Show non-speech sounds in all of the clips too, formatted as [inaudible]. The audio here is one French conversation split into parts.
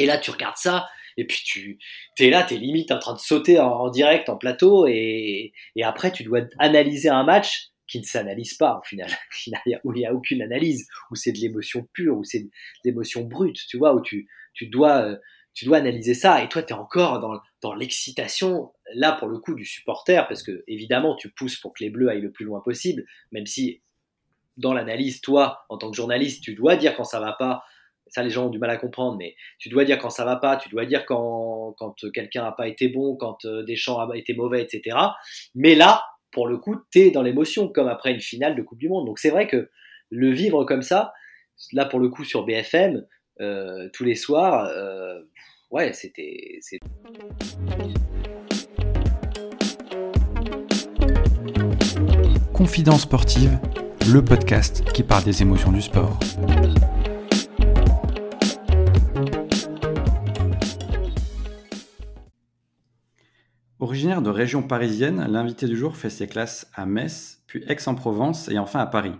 Et là, tu regardes ça, et puis tu es là, tu es limite en train de sauter en, direct en plateau, et, après, tu dois analyser un match qui ne s'analyse pas au final, où [laughs] il n'y a aucune analyse, où c'est de l'émotion pure, où c'est de l'émotion brute, tu vois, où tu, euh, dois analyser ça. Et toi tu es encore dans, dans l'excitation là pour le coup du supporter parce que évidemment tu pousses pour que les bleus aillent le plus loin possible même si dans l'analyse toi en tant que journaliste tu dois dire quand ça va pas ça les gens ont du mal à comprendre mais tu dois dire quand ça va pas tu dois dire quand, quand quelqu'un n'a pas été bon quand euh, des champs a été mauvais etc mais là pour le coup tu es dans l'émotion comme après une finale de Coupe du Monde donc c'est vrai que le vivre comme ça là pour le coup sur BFM euh, tous les soirs. Euh, ouais, c'était. Confidence sportive, le podcast qui parle des émotions du sport. Originaire de région parisienne, l'invité du jour fait ses classes à Metz, puis Aix-en-Provence et enfin à Paris.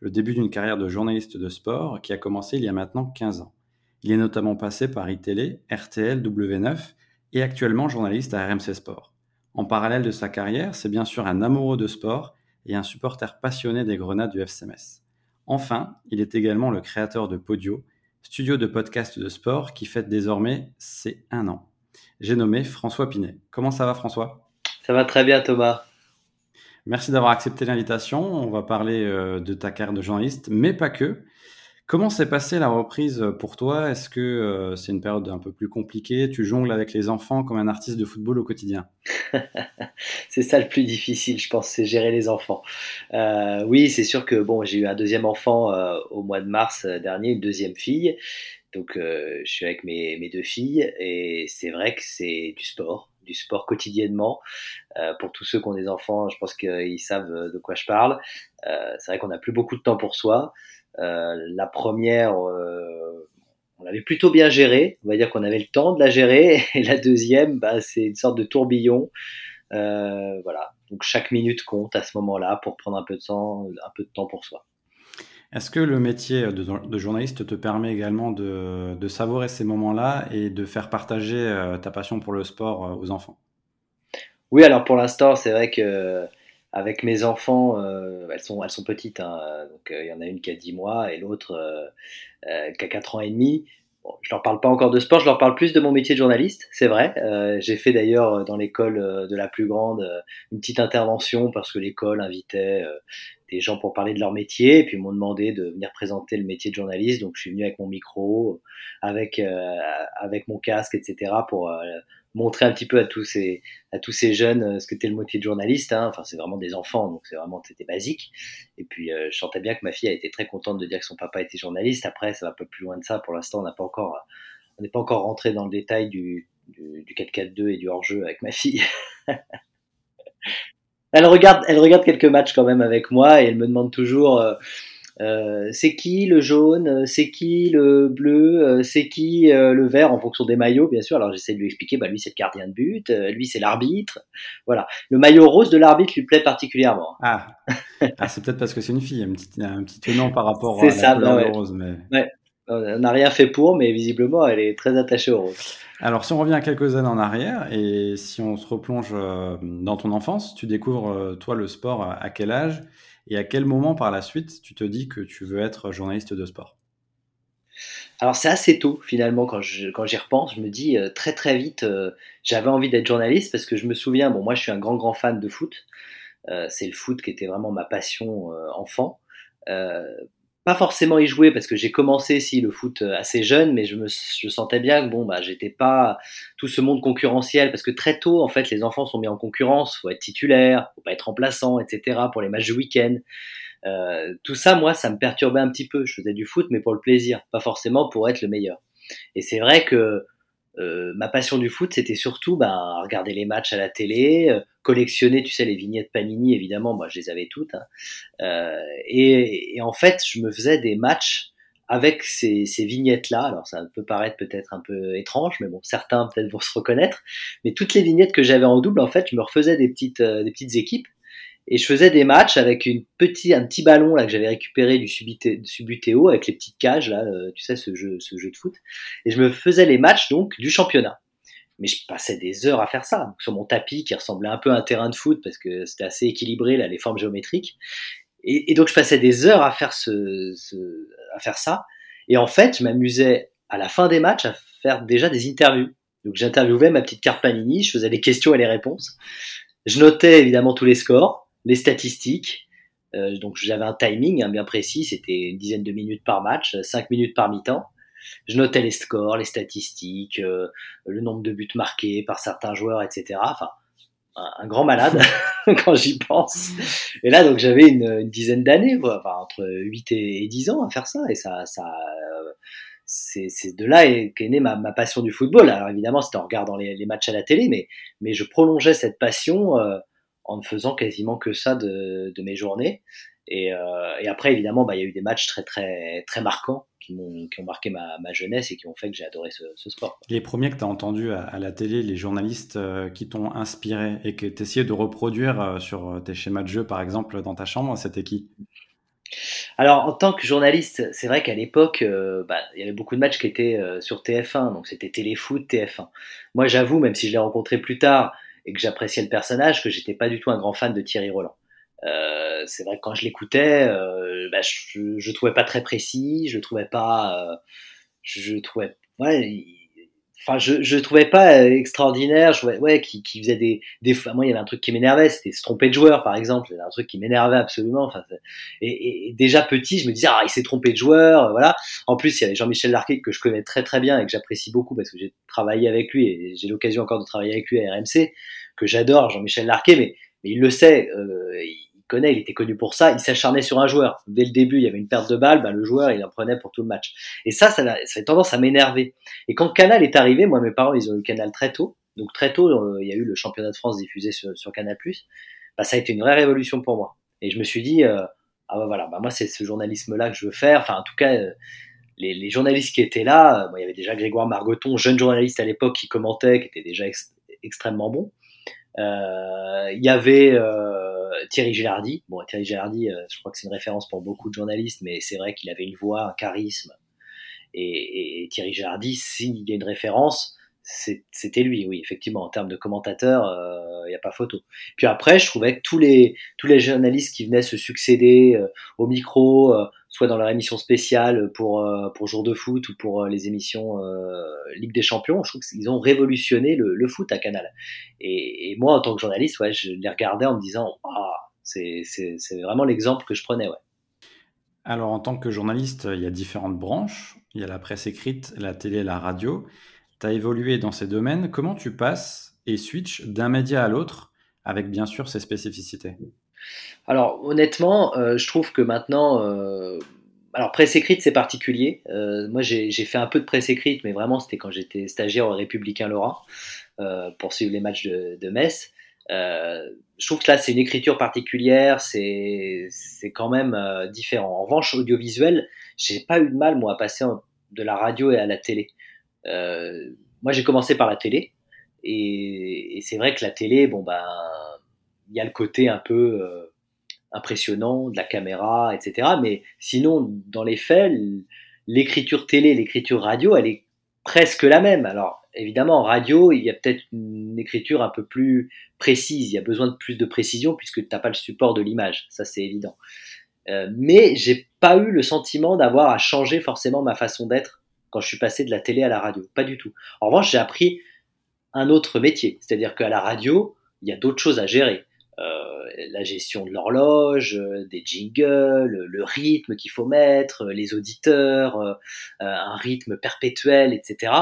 Le début d'une carrière de journaliste de sport qui a commencé il y a maintenant 15 ans. Il est notamment passé par iTélé, RTL, W9 et actuellement journaliste à RMC Sport. En parallèle de sa carrière, c'est bien sûr un amoureux de sport et un supporter passionné des grenades du FCMS. Enfin, il est également le créateur de Podio, studio de podcast de sport qui fête désormais ses un an. J'ai nommé François Pinet. Comment ça va François? Ça va très bien Thomas. Merci d'avoir accepté l'invitation. On va parler euh, de ta carrière de journaliste, mais pas que. Comment s'est passée la reprise pour toi? Est-ce que euh, c'est une période un peu plus compliquée? Tu jongles avec les enfants comme un artiste de football au quotidien? [laughs] C'est ça le plus difficile, je pense, c'est gérer les enfants. Euh, oui, c'est sûr que bon, j'ai eu un deuxième enfant euh, au mois de mars dernier, une deuxième fille. Donc, je suis avec mes, mes deux filles et c'est vrai que c'est du sport, du sport quotidiennement. pour tous ceux qui ont des enfants, je pense qu'ils savent de quoi je parle. c'est vrai qu'on n'a plus beaucoup de temps pour soi. Euh, la première, euh, on l'avait plutôt bien gérée. On va dire qu'on avait le temps de la gérer. [laughs] Et la deuxième, bah, c'est une sorte de tourbillon. Euh, voilà. Donc chaque minute compte à ce moment-là pour prendre un peu de temps, un peu de temps pour soi. Est-ce que le métier de, journaliste te permet également de, savourer ces moments-là et de faire partager ta passion pour le sport aux enfants? Oui, alors pour l'instant, c'est vrai que avec mes enfants, euh, elles, sont, elles sont petites, hein, donc euh, il y en a une qui a 10 mois et l'autre euh, qui a 4 ans et demi. Bon, je leur parle pas encore de sport, je leur parle plus de mon métier de journaliste, c'est vrai. J'ai fait d'ailleurs dans l'école de la plus grande une petite intervention parce que l'école invitait des gens pour parler de leur métier et puis ils m'ont demandé de venir présenter le métier de journaliste. Donc je suis venu avec mon micro, avec avec mon casque, etc. pour montrer un petit peu à tous ces à tous ces jeunes euh, ce que était le métier de journaliste. Hein. Enfin, c'est vraiment des enfants, donc c'est vraiment c'était basique. Et puis, euh, je sentais bien que ma fille a été très contente de dire que son papa était journaliste. Après, ça va pas plus loin de ça. Pour l'instant, on n'a pas encore on n'est pas encore rentré dans le détail du du, du 4-4-2 et du hors-jeu avec ma fille. [laughs] elle regarde elle regarde quelques matchs quand même avec moi et elle me demande toujours euh, euh, c'est qui le jaune, euh, c'est qui le bleu, euh, c'est qui le vert en fonction des maillots, bien sûr. Alors j'essaie de lui expliquer, bah lui c'est le gardien de but, lui c'est l'arbitre. Voilà, le maillot rose de l'arbitre lui plaît particulièrement. Ah, ah c'est peut-être parce que c'est une fille, un petit, un petit tenant par rapport à la ça, couleur rose. Mais... Ouais. On n'a rien fait pour, mais visiblement elle est très attachée au rose. Alors si on revient à quelques années en arrière et si on se replonge dans ton enfance, tu découvres toi le sport à quel âge? Et à quel moment par la suite tu te dis que tu veux être journaliste de sport? Alors c'est assez tôt finalement quand j'y repense, je me dis euh, très très vite euh, j'avais envie d'être journaliste parce que je me souviens, bon moi je suis un grand grand fan de foot, euh, c'est le foot qui était vraiment ma passion enfant pas forcément y jouer parce que j'ai commencé si le foot euh, assez jeune, mais je me je sentais bien que bon bah j'étais pas tout ce monde concurrentiel parce que très tôt en fait les enfants sont mis en concurrence, faut être titulaire, faut pas être remplaçant, etc. pour les matchs du week-end. Euh, tout ça moi ça me perturbait un petit peu. Je faisais du foot mais pour le plaisir, pas forcément pour être le meilleur. Et c'est vrai que euh, ma passion du foot, c'était surtout ben, regarder les matchs à la télé, euh, collectionner, tu sais, les vignettes Panini, évidemment, moi je les avais toutes. Hein. Euh, et, et, en fait, je me faisais des matchs avec ces, ces vignettes-là. Alors ça peut paraître peut-être un peu étrange, mais bon, certains peut-être vont se reconnaître. Mais toutes les vignettes que j'avais en double, en fait, je me refaisais des petites, des petites équipes. Et je faisais des matchs avec une petit, un petit ballon là que j'avais récupéré du Subutéo avec les petites cages là, euh, tu sais ce jeu, ce jeu de foot. Et je me faisais les matchs donc du championnat. Mais je passais des heures à faire ça sur mon tapis qui ressemblait un peu à un terrain de foot parce que c'était assez équilibré là les formes géométriques. Et, et, donc je passais des heures à faire ce, ce, à faire ça. Et en fait, je m'amusais à la fin des matchs à faire déjà des interviews. Donc j'interviewais ma petite carte Panini, je faisais les questions et les réponses. Je notais évidemment tous les scores les statistiques. Euh, donc j'avais un timing hein, bien précis, c'était une dizaine de minutes par match, cinq minutes par mi-temps. Je notais les scores, les statistiques, euh, le nombre de buts marqués par certains joueurs, etc. Enfin, un, grand malade [laughs] quand j'y pense. Et là, donc j'avais une, une, dizaine d'années, enfin, entre 8 et, 10 ans à faire ça, et ça, ça, euh, c'est de là qu'est née ma, ma, passion du football. Alors évidemment, c'était en regardant les, les, matchs à la télé, mais, mais je prolongeais cette passion euh, en ne faisant quasiment que ça de, de mes journées. Et, euh, et après, évidemment, bah, il y a eu des matchs très très très marquants qui, ont, qui ont marqué ma, ma, jeunesse et qui ont fait que j'ai adoré ce, ce, sport. Les premiers que tu as entendus à, à, la télé, les journalistes euh, qui t'ont inspiré et que tu essayais de reproduire euh, sur tes schémas de jeu, par exemple, dans ta chambre, c'était qui? Alors, en tant que journaliste, c'est vrai qu'à l'époque, euh, bah, il y avait beaucoup de matchs qui étaient euh, sur TF1, donc c'était Téléfoot, TF1. Moi, j'avoue, même si je l'ai rencontré plus tard, et que j'appréciais le personnage, que j'étais pas du tout un grand fan de Thierry Roland. Euh, c'est vrai que quand je l'écoutais, euh, bah, je, je trouvais pas très précis, je trouvais pas, euh, je trouvais, ouais, enfin, je, je trouvais pas extraordinaire, je ouais, qui, qui faisait des, des, moi, il y avait un truc qui m'énervait, c'était se tromper de joueur, par exemple, il y un truc qui m'énervait absolument, enfin, et, et, déjà petit, je me disais, ah, il s'est trompé de joueur, voilà. En plus, il y avait Jean-Michel Larquet que je connais très très bien et que j'apprécie beaucoup parce que j'ai travaillé avec lui et j'ai l'occasion encore de travailler avec lui à RMC que j'adore, Jean-Michel Larquet, mais, mais, il le sait, euh, il était connu pour ça, il s'acharnait sur un joueur. Dès le début, il y avait une perte de balle, ben, le joueur, il en prenait pour tout le match. Et ça, ça, ça a tendance à m'énerver. Et quand Canal est arrivé, moi, mes parents, ils ont eu Canal très tôt. Donc très tôt, euh, il y a eu le championnat de France diffusé sur, Canal+. Bah, ça a été une vraie révolution pour moi. Et je me suis dit, euh, ah bah voilà, bah moi c'est ce journalisme-là que je veux faire. Enfin, en tout cas, euh, les, journalistes qui étaient là, il y avait déjà Grégoire Margoton, jeune journaliste à l'époque, qui commentait, qui était déjà ex extrêmement bon. Euh, il y avait euh, Thierry Gélardi. Bon, Thierry Gélardi, euh, je crois que c'est une référence pour beaucoup de journalistes, mais c'est vrai qu'il avait une voix, un charisme. Et, et Thierry Gélardi, s'il y a une référence, c'était lui, oui, effectivement, en termes de commentateur, il euh, n'y a pas photo. Puis après, je trouvais que tous les, tous les journalistes qui venaient se succéder euh, au micro, euh, soit dans leur émission spéciale pour, pour Jour de foot ou pour les émissions Ligue des Champions, je trouve qu'ils ont révolutionné le, foot à Canal. Et, et, moi, en tant que journaliste, ouais, je les regardais en me disant, ah, c'est vraiment l'exemple que je prenais. Ouais. Alors, en tant que journaliste, il y a différentes branches. Il y a la presse écrite, la télé, la radio tu as évolué dans ces domaines. Comment tu passes et switches d'un média à l'autre avec bien sûr ses spécificités? Alors honnêtement, euh, je trouve que maintenant, euh, alors presse écrite c'est particulier. Euh, moi j'ai fait un peu de presse écrite, mais vraiment c'était quand j'étais stagiaire au Républicain Lorrain pour suivre les matchs de, de Metz. je trouve que là c'est une écriture particulière, c'est quand même différent. En revanche audiovisuel, j'ai pas eu de mal moi à passer de la radio et à la télé. Euh, moi, j'ai commencé par la télé. Et, et c'est vrai que la télé, bon, ben, il y a le côté un peu euh, impressionnant de la caméra, etc. Mais sinon, dans les faits, l'écriture télé, l'écriture radio, elle est presque la même. Alors, évidemment, en radio, il y a peut-être une écriture un peu plus précise. Il y a besoin de plus de précision puisque tu n'as pas le support de l'image. Ça, c'est évident. Euh, mais j'ai pas eu le sentiment d'avoir à changer forcément ma façon d'être quand je suis passé de la télé à la radio. Pas du tout. En revanche, j'ai appris un autre métier. C'est-à-dire qu'à la radio, il y a d'autres choses à gérer. Euh, la gestion de l'horloge, euh, des jingles, le rythme qu'il faut mettre, les auditeurs, euh, un rythme perpétuel, etc.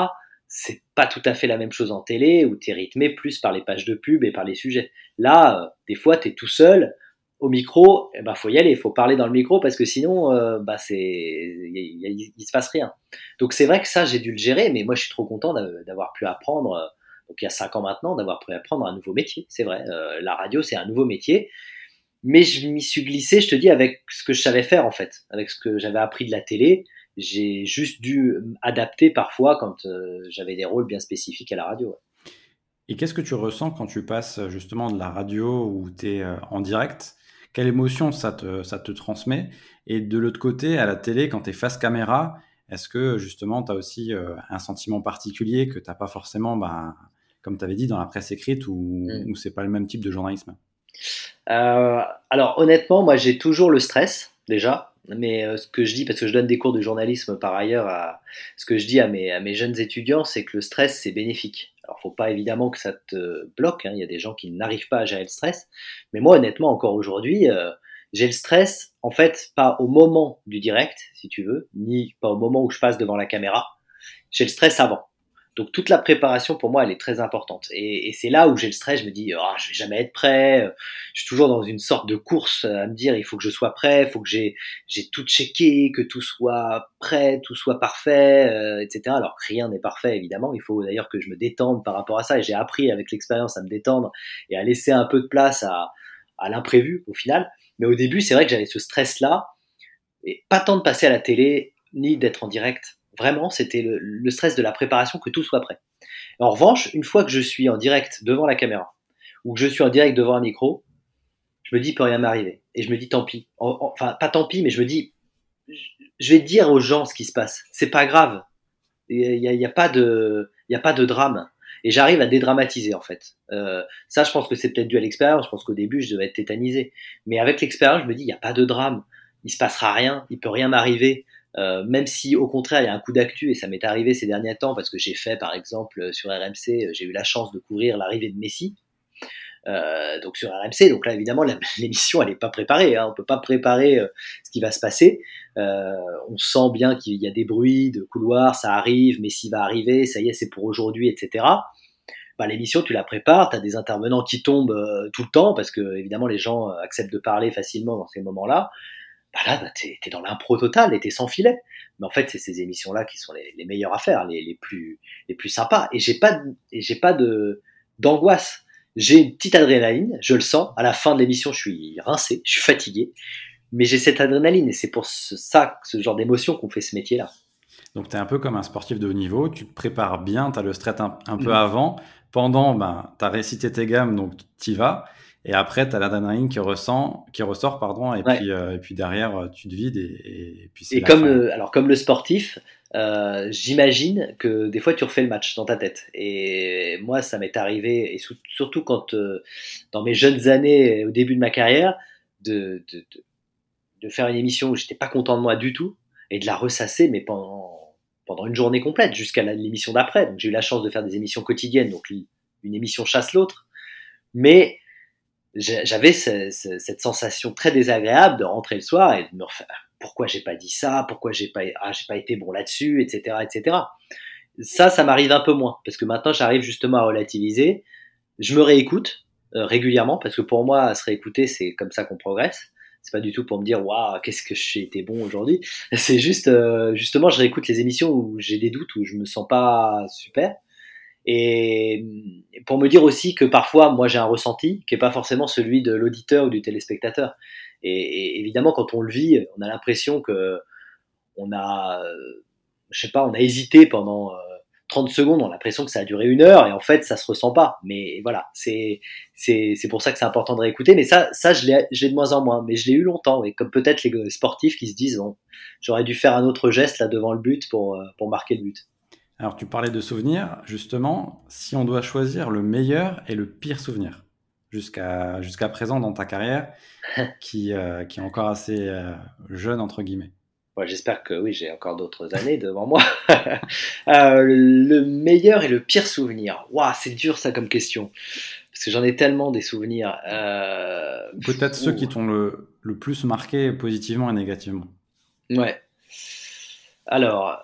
C'est pas tout à fait la même chose en télé où tu es rythmé plus par les pages de pub et par les sujets. Là, des fois, tu es tout seul, au micro, eh ben faut y aller, il faut parler dans le micro parce que sinon, euh, bah c'est, il, il, se passe rien. Donc c'est vrai que ça j'ai dû le gérer, mais moi je suis trop content d'avoir pu apprendre. Euh, donc il y a cinq ans maintenant, d'avoir pu apprendre un nouveau métier. C'est vrai, euh, la radio c'est un nouveau métier, mais je m'y suis glissé, je te dis, avec ce que je savais faire en fait, avec ce que j'avais appris de la télé. J'ai juste dû adapter parfois quand euh, j'avais des rôles bien spécifiques à la radio. Et qu'est-ce que tu ressens quand tu passes justement de la radio où tu es en direct quelle émotion ça te, ça te transmet. Et de l'autre côté, à la télé, quand tu es face caméra, est-ce que justement tu as aussi un sentiment particulier que tu n'as pas forcément, bah, comme tu avais dit, dans la presse écrite ou, mmh. c'est pas le même type de journalisme? Alors honnêtement, moi j'ai toujours le stress déjà mais euh, ce que je dis, parce que je donne des cours de journalisme par ailleurs, à, ce que je dis à mes, jeunes étudiants, c'est que le stress, c'est bénéfique. Alors, faut pas évidemment que ça te bloque. Hein. Il y a des gens qui n'arrivent pas à gérer le stress. Mais moi, honnêtement, encore aujourd'hui, euh, j'ai le stress, en fait, pas au moment du direct, si tu veux, ni pas au moment où je passe devant la caméra. J'ai le stress avant. Donc toute la préparation pour moi elle est très importante et, et c'est là où j'ai le stress. Je me dis oh, je vais jamais être prêt. Je suis toujours dans une sorte de course à me dire il faut que je sois prêt, il faut que j'ai tout checké, que tout soit prêt, tout soit parfait, euh, etc. Alors rien n'est parfait évidemment. Il faut d'ailleurs que je me détende par rapport à ça et j'ai appris avec l'expérience à me détendre et à laisser un peu de place à à l'imprévu au final. Mais au début c'est vrai que j'avais ce stress là et pas tant de passer à la télé ni d'être en direct Vraiment, c'était le, stress de la préparation, que tout soit prêt. En revanche, une fois que je suis en direct devant la caméra, ou que je suis en direct devant un micro, je me dis, peut rien m'arriver. Et je me dis, tant pis. Enfin, pas tant pis, mais je me dis, je vais dire aux gens ce qui se passe. C'est pas grave. Il n'y a, y a, pas de, il a pas de drame. Et j'arrive à dédramatiser en fait. Euh, ça, je pense que c'est peut-être dû à l'expérience. Je pense qu'au début, je devais être tétanisé. Mais avec l'expérience, je me dis, il n'y a pas de drame. Il se passera rien. Il peut rien m'arriver. Euh, même si au contraire il y a un coup d'actu et ça m'est arrivé ces derniers temps parce que j'ai fait par exemple sur RMC, euh, j'ai eu la chance de couvrir l'arrivée de Messi. Euh, donc sur RMC, donc là évidemment [laughs] l'émission elle n'est pas préparée, hein, on peut pas préparer ce qui va se passer. on sent bien qu'il y a des bruits de couloirs, ça arrive, Messi va arriver, ça y est c'est pour aujourd'hui, etc. Bah, l'émission tu la prépares, tu as des intervenants qui tombent tout le temps parce que évidemment les gens acceptent de parler facilement dans ces moments-là bah là, bah, t'es es dans l'impro total et t'es sans filet. Mais en fait, c'est ces émissions-là qui sont les, les, meilleures à faire, les, les, plus, les plus sympas. Et j'ai pas, et j'ai pas de d'angoisse. J'ai une petite adrénaline, je le sens. À la fin de l'émission, je suis rincé, je suis fatigué, mais j'ai cette adrénaline et c'est pour ça, ce genre d'émotion qu'on fait ce métier-là. Donc, tu es un peu comme un sportif de haut niveau, tu te prépares bien, tu as le stress un, peu mmh. avant. Pendant, ben, tu as récité tes gammes, donc tu y vas. Et après, tu as l'adrénaline qui, ressent, qui ressort, pardon, et, puis, euh, et puis derrière, euh, tu te vides. Et, et puis et comme, le, alors, comme le sportif, euh, j'imagine que des fois, tu refais le match dans ta tête. Et moi, ça m'est arrivé, et surtout quand, dans mes jeunes années, au début de ma carrière, de, de, de, de faire une émission où j'étais pas content de moi du tout, et de la ressasser, mais pendant, pendant une journée complète, jusqu'à l'émission d'après. Donc, j'ai eu la chance de faire des émissions quotidiennes, donc une émission chasse l'autre. Mais j'avais cette sensation très désagréable de rentrer le soir et de me refaire pourquoi j'ai pas dit ça, pourquoi j'ai pas, ah, j'ai pas été bon là-dessus, etc., etc. Ça, ça m'arrive un peu moins parce que maintenant j'arrive justement à relativiser. Je me réécoute euh, régulièrement parce que pour moi, se réécouter, c'est comme ça qu'on progresse. C'est pas du tout pour me dire waouh, qu'est-ce que j'ai été bon aujourd'hui. C'est juste, euh, justement, je réécoute les émissions où j'ai des doutes, où je me sens pas super et pour me dire aussi que parfois, moi, j'ai un ressenti qui n'est pas forcément celui de l'auditeur ou du téléspectateur. Et, évidemment, quand on le vit, on a l'impression que on a, je sais pas, on a hésité pendant 30 euh, secondes, on a l'impression que ça a duré une heure, et en fait, ça se ressent pas. Mais voilà, c'est c'est pour ça que c'est important de réécouter. Mais ça, ça, je l'ai de moins en moins. Mais je l'ai eu longtemps. Et comme peut-être les sportifs qui se disent, bon, j'aurais dû faire un autre geste là devant le but pour euh, pour marquer le but. Alors, tu parlais de souvenirs. Justement, si on doit choisir le meilleur et le pire souvenir jusqu'à jusqu'à présent dans ta carrière, [laughs] qui, euh, qui est encore assez euh, jeune, entre guillemets. J'espère que oui, j'ai encore d'autres années devant moi. [laughs] Euh, le meilleur et le pire souvenir. Waouh, c'est dur ça comme question. Parce que j'en ai tellement des souvenirs. Peut-être ceux qui t'ont le, le plus marqué positivement et négativement. Ouais. Alors,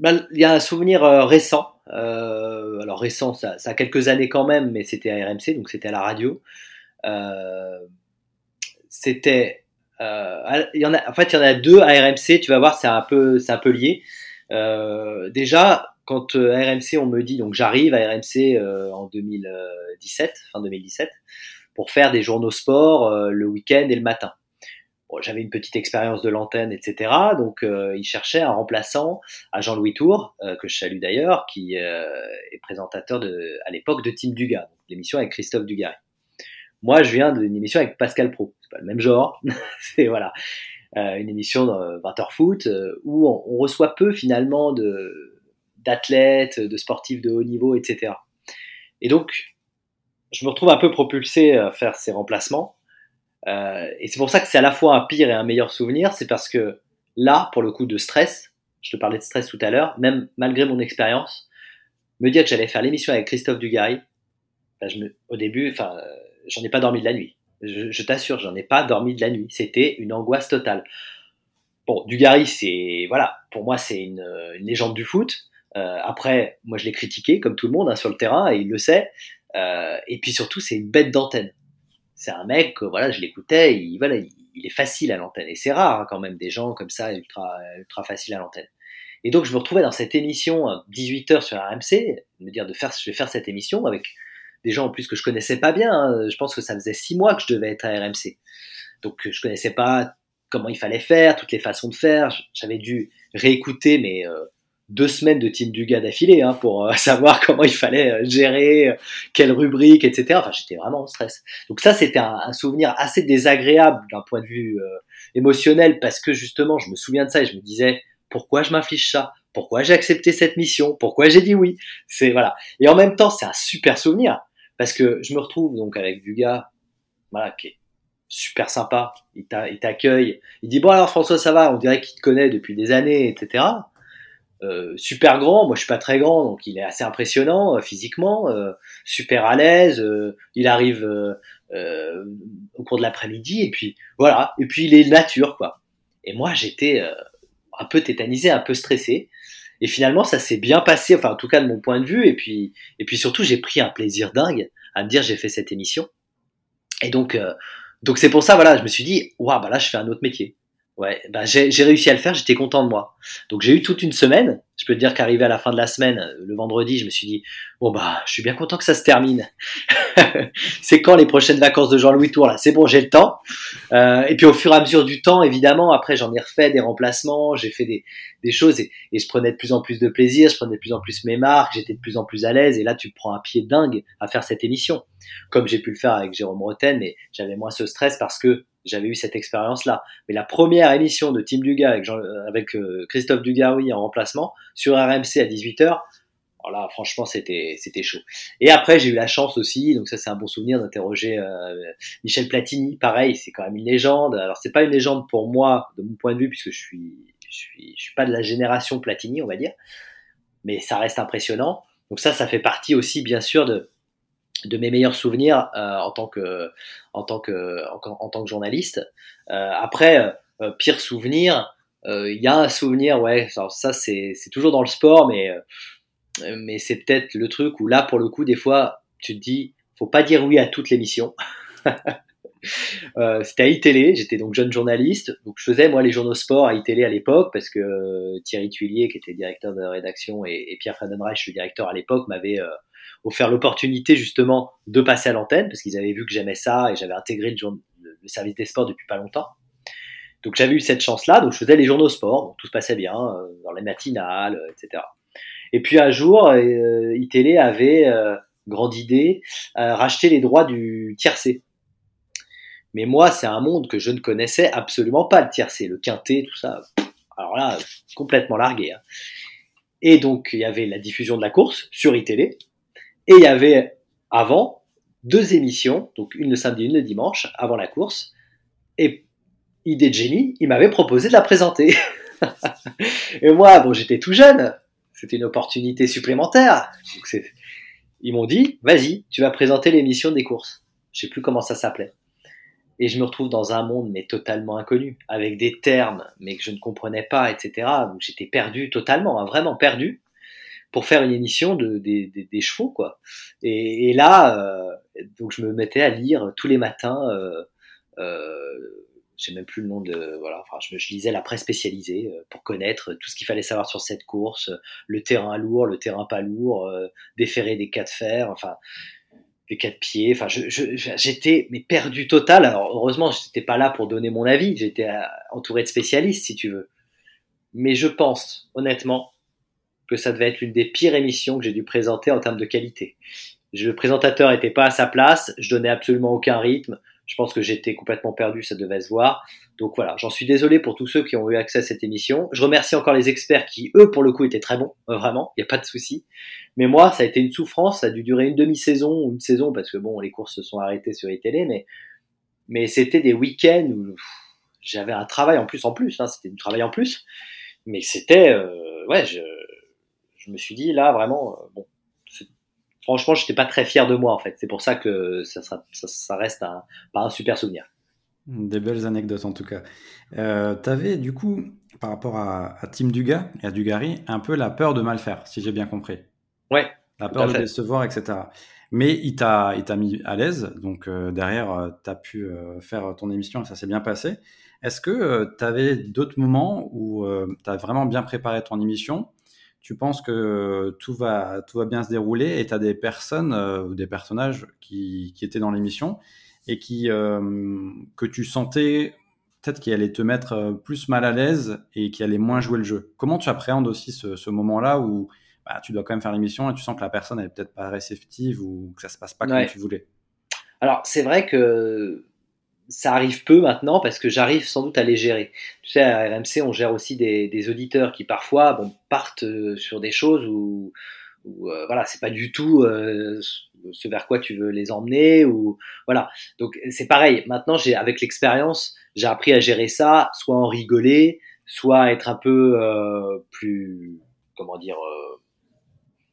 il y a un souvenir euh, récent. Euh, alors récent, ça, ça, a quelques années quand même, mais c'était à RMC, donc c'était à la radio. Euh, c'était, euh, il y en a, en fait, il y en a deux à RMC. Tu vas voir, c'est un peu, c'est un peu lié. Euh, déjà, quand à RMC, on me dit, donc j'arrive à RMC en 2017, fin 2017, pour faire des journaux sport le week-end et le matin j'avais une petite expérience de l'antenne, etc. Donc, euh, il cherchait un remplaçant à Jean-Louis Tour, euh, que je salue d'ailleurs, qui euh, est présentateur de, à l'époque de Team Dugas, l'émission avec Christophe Dugas. Moi, je viens d'une émission avec Pascal Pro. C'est pas le même genre. [laughs] c'est voilà euh, une émission dans 20h foot où on, on, reçoit peu finalement de d'athlètes, de sportifs de haut niveau, etc. Et donc, je me retrouve un peu propulsé à faire ces remplacements. Euh, et c'est pour ça que c'est à la fois un pire et un meilleur souvenir. C'est parce que là, pour le coup de stress, je te parlais de stress tout à l'heure, même malgré mon expérience, me dire que j'allais faire l'émission avec Christophe Dugarry, ben je me, au début, enfin, j'en ai pas dormi de la nuit. Je, je t'assure, j'en ai pas dormi de la nuit. C'était une angoisse totale. Bon, Dugarry, c'est voilà, pour moi, c'est une, une, légende du foot. Euh, après, moi, je l'ai critiqué comme tout le monde hein, sur le terrain et il le sait. Euh, et puis surtout, c'est une bête d'antenne. C'est un mec, voilà, je l'écoutais, il, voilà, il, est facile à l'antenne. Et c'est rare hein, quand même des gens comme ça, ultra, ultra facile à l'antenne. Et donc, je me retrouvais dans cette émission 18h sur RMC, me dire de faire, je vais faire cette émission avec des gens en plus que je connaissais pas bien. Hein. Je pense que ça faisait six mois que je devais être à RMC. Donc, je connaissais pas comment il fallait faire, toutes les façons de faire. J'avais dû réécouter mes, euh, deux semaines de Team Duga d'affilée hein, pour euh, [laughs] savoir comment il fallait euh, gérer, euh, quelle rubrique, etc. Enfin, j'étais vraiment en stress. Donc ça, c'était un, un, souvenir assez désagréable d'un point de vue émotionnel parce que justement, je me souviens de ça et je me disais pourquoi je m'inflige ça? Pourquoi j'ai accepté cette mission? Pourquoi j'ai dit oui? C'est voilà. Et en même temps, c'est un super souvenir parce que je me retrouve donc avec Duga, voilà, qui est super sympa. Il t'accueille. Il dit bon alors François, ça va? On dirait qu'il te connaît depuis des années, etc. Euh, super grand, moi je suis pas très grand, donc il est assez impressionnant euh, physiquement, euh, super à l'aise. il arrive au cours de l'après-midi et puis voilà, et puis il est nature quoi. Et moi j'étais un peu tétanisé, un peu stressé. Et finalement ça s'est bien passé, enfin en tout cas de mon point de vue. Et puis et puis surtout j'ai pris un plaisir dingue à me dire j'ai fait cette émission. Et donc donc c'est pour ça voilà, je me suis dit waouh bah là je fais un autre métier. Ouais, bah j'ai réussi à le faire, j'étais content de moi. Donc j'ai eu toute une semaine. Je peux te dire qu'arrivé à la fin de la semaine, euh, le vendredi, je me suis dit bon bah je suis bien content que ça se termine. [laughs] c'est quand les prochaines vacances de Jean-Louis Tour là? C'est bon, j'ai le temps. Euh, et puis au fur et à mesure du temps, évidemment, après j'en ai refait des remplacements, j'ai fait des, des choses et, et, je prenais de plus en plus de plaisir, je prenais de plus en plus mes marques, j'étais de plus en plus à l'aise. Et là, tu prends un pied dingue à faire cette émission, comme j'ai pu le faire avec Jérôme Roten, mais j'avais moins ce stress parce que j'avais eu cette expérience-là. Mais la première émission de Team Duga avec, Jean, euh, avec euh, Christophe Dugaroui en remplacement sur RMC à 18h, voilà, franchement, c'était c'était chaud. Et après, j'ai eu la chance aussi, donc ça c'est un bon souvenir d'interroger euh, Michel Platini. Pareil, c'est quand même une légende. Alors c'est pas une légende pour moi, de mon point de vue, puisque je suis je suis je suis pas de la génération Platini, on va dire, mais ça reste impressionnant. Donc ça, ça fait partie aussi, bien sûr, de de mes meilleurs souvenirs euh, en tant que en tant que en, tant que journaliste. Euh, après, euh, pire souvenir, il y a un souvenir, ouais. Ça c'est c'est toujours dans le sport, mais mais c'est peut-être le truc où là pour le coup des fois tu te dis faut pas dire oui à toutes les missions. [laughs] Euh, c'était à iTélé, j'étais donc jeune journaliste, donc je faisais moi les journaux sport à iTélé à l'époque parce que Thierry Tuillier qui était directeur de rédaction et, et Pierre Friedenreich, le directeur à l'époque, m'avait euh, offert l'opportunité justement de passer à l'antenne parce qu'ils avaient vu que j'aimais ça et j'avais intégré le, le, service des sports depuis pas longtemps. Donc j'avais eu cette chance-là, donc je faisais les journaux sport, donc tout se passait bien euh, dans les matinales, euh, etc. Et puis un jour, euh, iTélé avait euh, grande idée racheter les droits du tiercé. Mais moi, c'est un monde que je ne connaissais absolument pas, le tiercé, le quintet, tout ça. Alors là, complètement largué. Hein. Et donc, il y avait la diffusion de la course sur iTélé, et il y avait avant deux émissions, donc une le samedi, une le dimanche, avant la course. Et idée de génie, il m'avait proposé de la présenter. [laughs] et moi, bon, j'étais tout jeune, c'était une opportunité supplémentaire. Ils m'ont dit, vas-y, tu vas présenter l'émission des courses. Je sais plus comment ça s'appelait. Et je me retrouve dans un monde mais totalement inconnu, avec des termes mais que je ne comprenais pas, etc. Donc j'étais perdu totalement, hein, vraiment perdu pour faire une émission de, des, des, chevaux quoi. Et, et là, euh, donc je me mettais à lire tous les matins. Euh, euh, j'ai même plus le nom de voilà enfin je, je lisais la presse spécialisée euh, pour connaître tout ce qu'il fallait savoir sur cette course le terrain lourd le terrain pas lourd euh, déférer des cas de fer enfin des cas de pied enfin je, j'étais mais perdu total alors heureusement j'étais pas là pour donner mon avis j'étais euh, entouré de spécialistes si tu veux mais je pense honnêtement que ça devait être l'une des pires émissions que j'ai dû présenter en termes de qualité. le présentateur n'était pas à sa place, je donnais absolument aucun rythme. Je pense que j'étais complètement perdu, ça devait se voir. Donc voilà, j'en suis désolé pour tous ceux qui ont eu accès à cette émission. Je remercie encore les experts qui, eux, pour le coup, étaient très bons, euh, vraiment, il n'y a pas de souci. Mais moi, ça a été une souffrance, ça a dû durer une demi-saison ou une saison, parce que bon, les courses se sont arrêtées sur les télé, mais, mais c'était des week-ends où j'avais un travail en plus en plus, hein, c'était du travail en plus. Mais c'était, euh, ouais, je, je me suis dit là, vraiment, euh, bon, franchement, j'étais pas très fier de moi en fait. C'est pour ça que ça, ça, ça reste un, pas un super souvenir. Des belles anecdotes en tout cas. Euh, tu avais du coup, par rapport à, à Tim Dugas et à Dugarry, un peu la peur de mal faire, si j'ai bien compris. Ouais. La peur de décevoir, etc. Mais il t'a mis à l'aise, donc euh, derrière, euh, tu as pu euh, faire ton émission et ça s'est bien passé. Est-ce que tu avais d'autres moments où tu as vraiment bien préparé ton émission tu penses que tout va, tout va bien se dérouler et tu as des personnes ou des personnages qui, qui étaient dans l'émission et qui, que tu sentais peut-être qui allaient te mettre plus mal à l'aise et qui allaient moins jouer le jeu. Comment tu appréhendes aussi ce, ce moment-là où bah, tu dois quand même faire l'émission et tu sens que la personne n'est peut-être pas réceptive ou que ça se passe pas comme tu voulais? Alors c'est vrai que ça arrive peu maintenant parce que j'arrive sans doute à les gérer. Tu sais, à RMC, on gère aussi des, auditeurs qui parfois partent euh, sur des choses où, où euh, voilà, c'est pas du tout euh, ce vers quoi tu veux les emmener ou voilà. Donc c'est pareil. Maintenant, j'ai avec l'expérience, j'ai appris à gérer ça, soit en rigoler, soit être un peu plus comment dire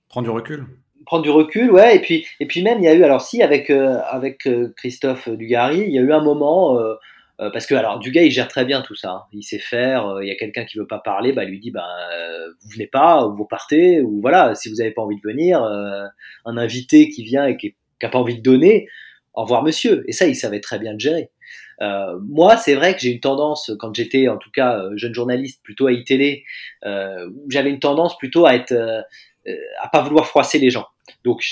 Prendre du recul Prendre du recul, ouais. Et puis, et puis même, il y a eu, alors si, avec, euh, avec euh, Christophe Dugarry, il y a eu un moment, euh, parce que, alors, Dugas, il gère très bien tout ça. Hein. Il sait faire, il y a quelqu'un qui veut pas parler, bah, lui dit, bah, vous venez pas, ou vous partez, ou voilà, si vous n'avez pas envie de venir, un invité qui vient et qui n'a pas envie de donner, au revoir monsieur. Et ça, il savait très bien le gérer. Moi, c'est vrai que j'ai une tendance, quand j'étais en tout cas jeune journaliste, plutôt à iTélé, euh, j'avais une tendance plutôt à être à pas vouloir froisser les gens. Donc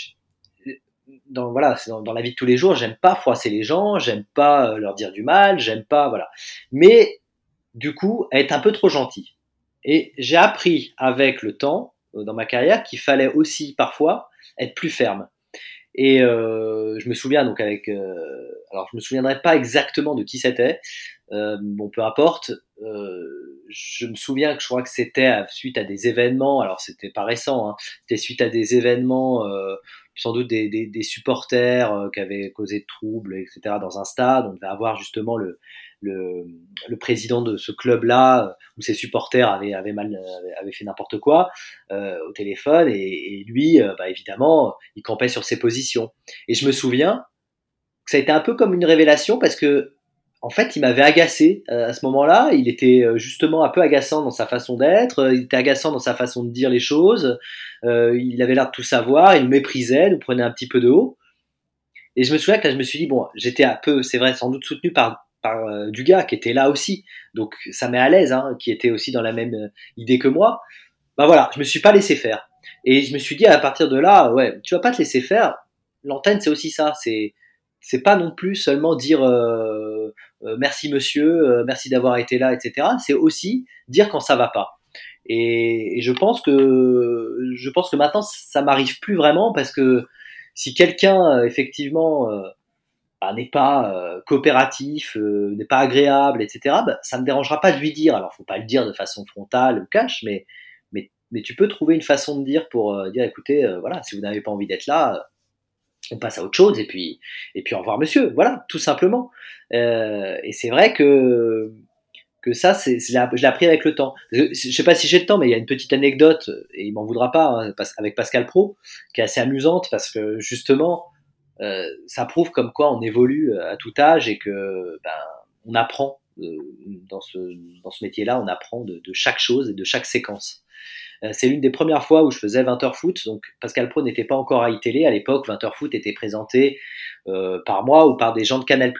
dans voilà, dans, dans, la vie de tous les jours, j'aime pas froisser les gens, j'aime pas euh, leur dire du mal, j'aime pas voilà. Mais du coup, être un peu trop gentil. Et j'ai appris avec le temps euh, dans ma carrière qu'il fallait aussi parfois être plus ferme. Et euh, je me souviens donc avec, euh, alors je me souviendrai pas exactement de qui c'était, euh, bon peu importe. Euh, je me souviens que je crois que c'était suite à des événements, alors c'était pas récent, hein, c'était suite à des événements, euh, sans doute des, des, des supporters euh, qui avaient causé de troubles, etc. dans un stade. On devait avoir justement le, le, le président de ce club-là, où ses supporters avaient, avaient mal, avaient fait n'importe quoi, euh, au téléphone, et, et lui, euh, bah, évidemment, il campait sur ses positions. Et je me souviens que ça a été un peu comme une révélation parce que en fait, il m'avait agacé euh, à ce moment-là. Il était euh, justement un peu agaçant dans sa façon d'être. Euh, il était agaçant dans sa façon de dire les choses. il avait l'air de tout savoir. Il méprisait, nous prenait un petit peu de haut. Et je me souviens que là, je me suis dit bon, j'étais un peu, c'est vrai, sans doute soutenu par par du gars qui était là aussi. Donc ça met à l'aise, hein, qui était aussi dans la même idée que moi. Bah voilà, je me suis pas laissé faire. Et je me suis dit à partir de là, ouais, tu vas pas te laisser faire. L'antenne, c'est aussi ça. C'est c'est pas non plus seulement dire euh, euh, merci monsieur, euh, merci d'avoir été là, etc. C'est aussi dire quand ça va pas. Et, je pense que je pense que maintenant ça m'arrive plus vraiment parce que si quelqu'un effectivement bah, n'est pas coopératif, n'est pas agréable, etc. Bah, ça me dérangera pas de lui dire. Alors faut pas le dire de façon frontale ou cash, mais mais mais tu peux trouver une façon de dire pour dire écoutez voilà si vous n'avez pas envie d'être là on passe à autre chose et puis et puis au revoir monsieur. Voilà tout simplement. Euh, et c'est vrai que que ça c'est je l'ai appris avec le temps. Je, sais pas si j'ai le temps mais il y a une petite anecdote et il m'en voudra pas hein, avec Pascal Pro qui est assez amusante parce que justement euh, ça prouve comme quoi on évolue à tout âge et que ben, on apprend euh, dans ce dans ce métier là on apprend de, chaque chose et de chaque séquence. euh, c'est l'une des premières fois où je faisais 20h foot. Donc Pascal Pro n'était pas encore à iTélé à l'époque. 20h foot était présenté euh, par moi ou par des gens de Canal+.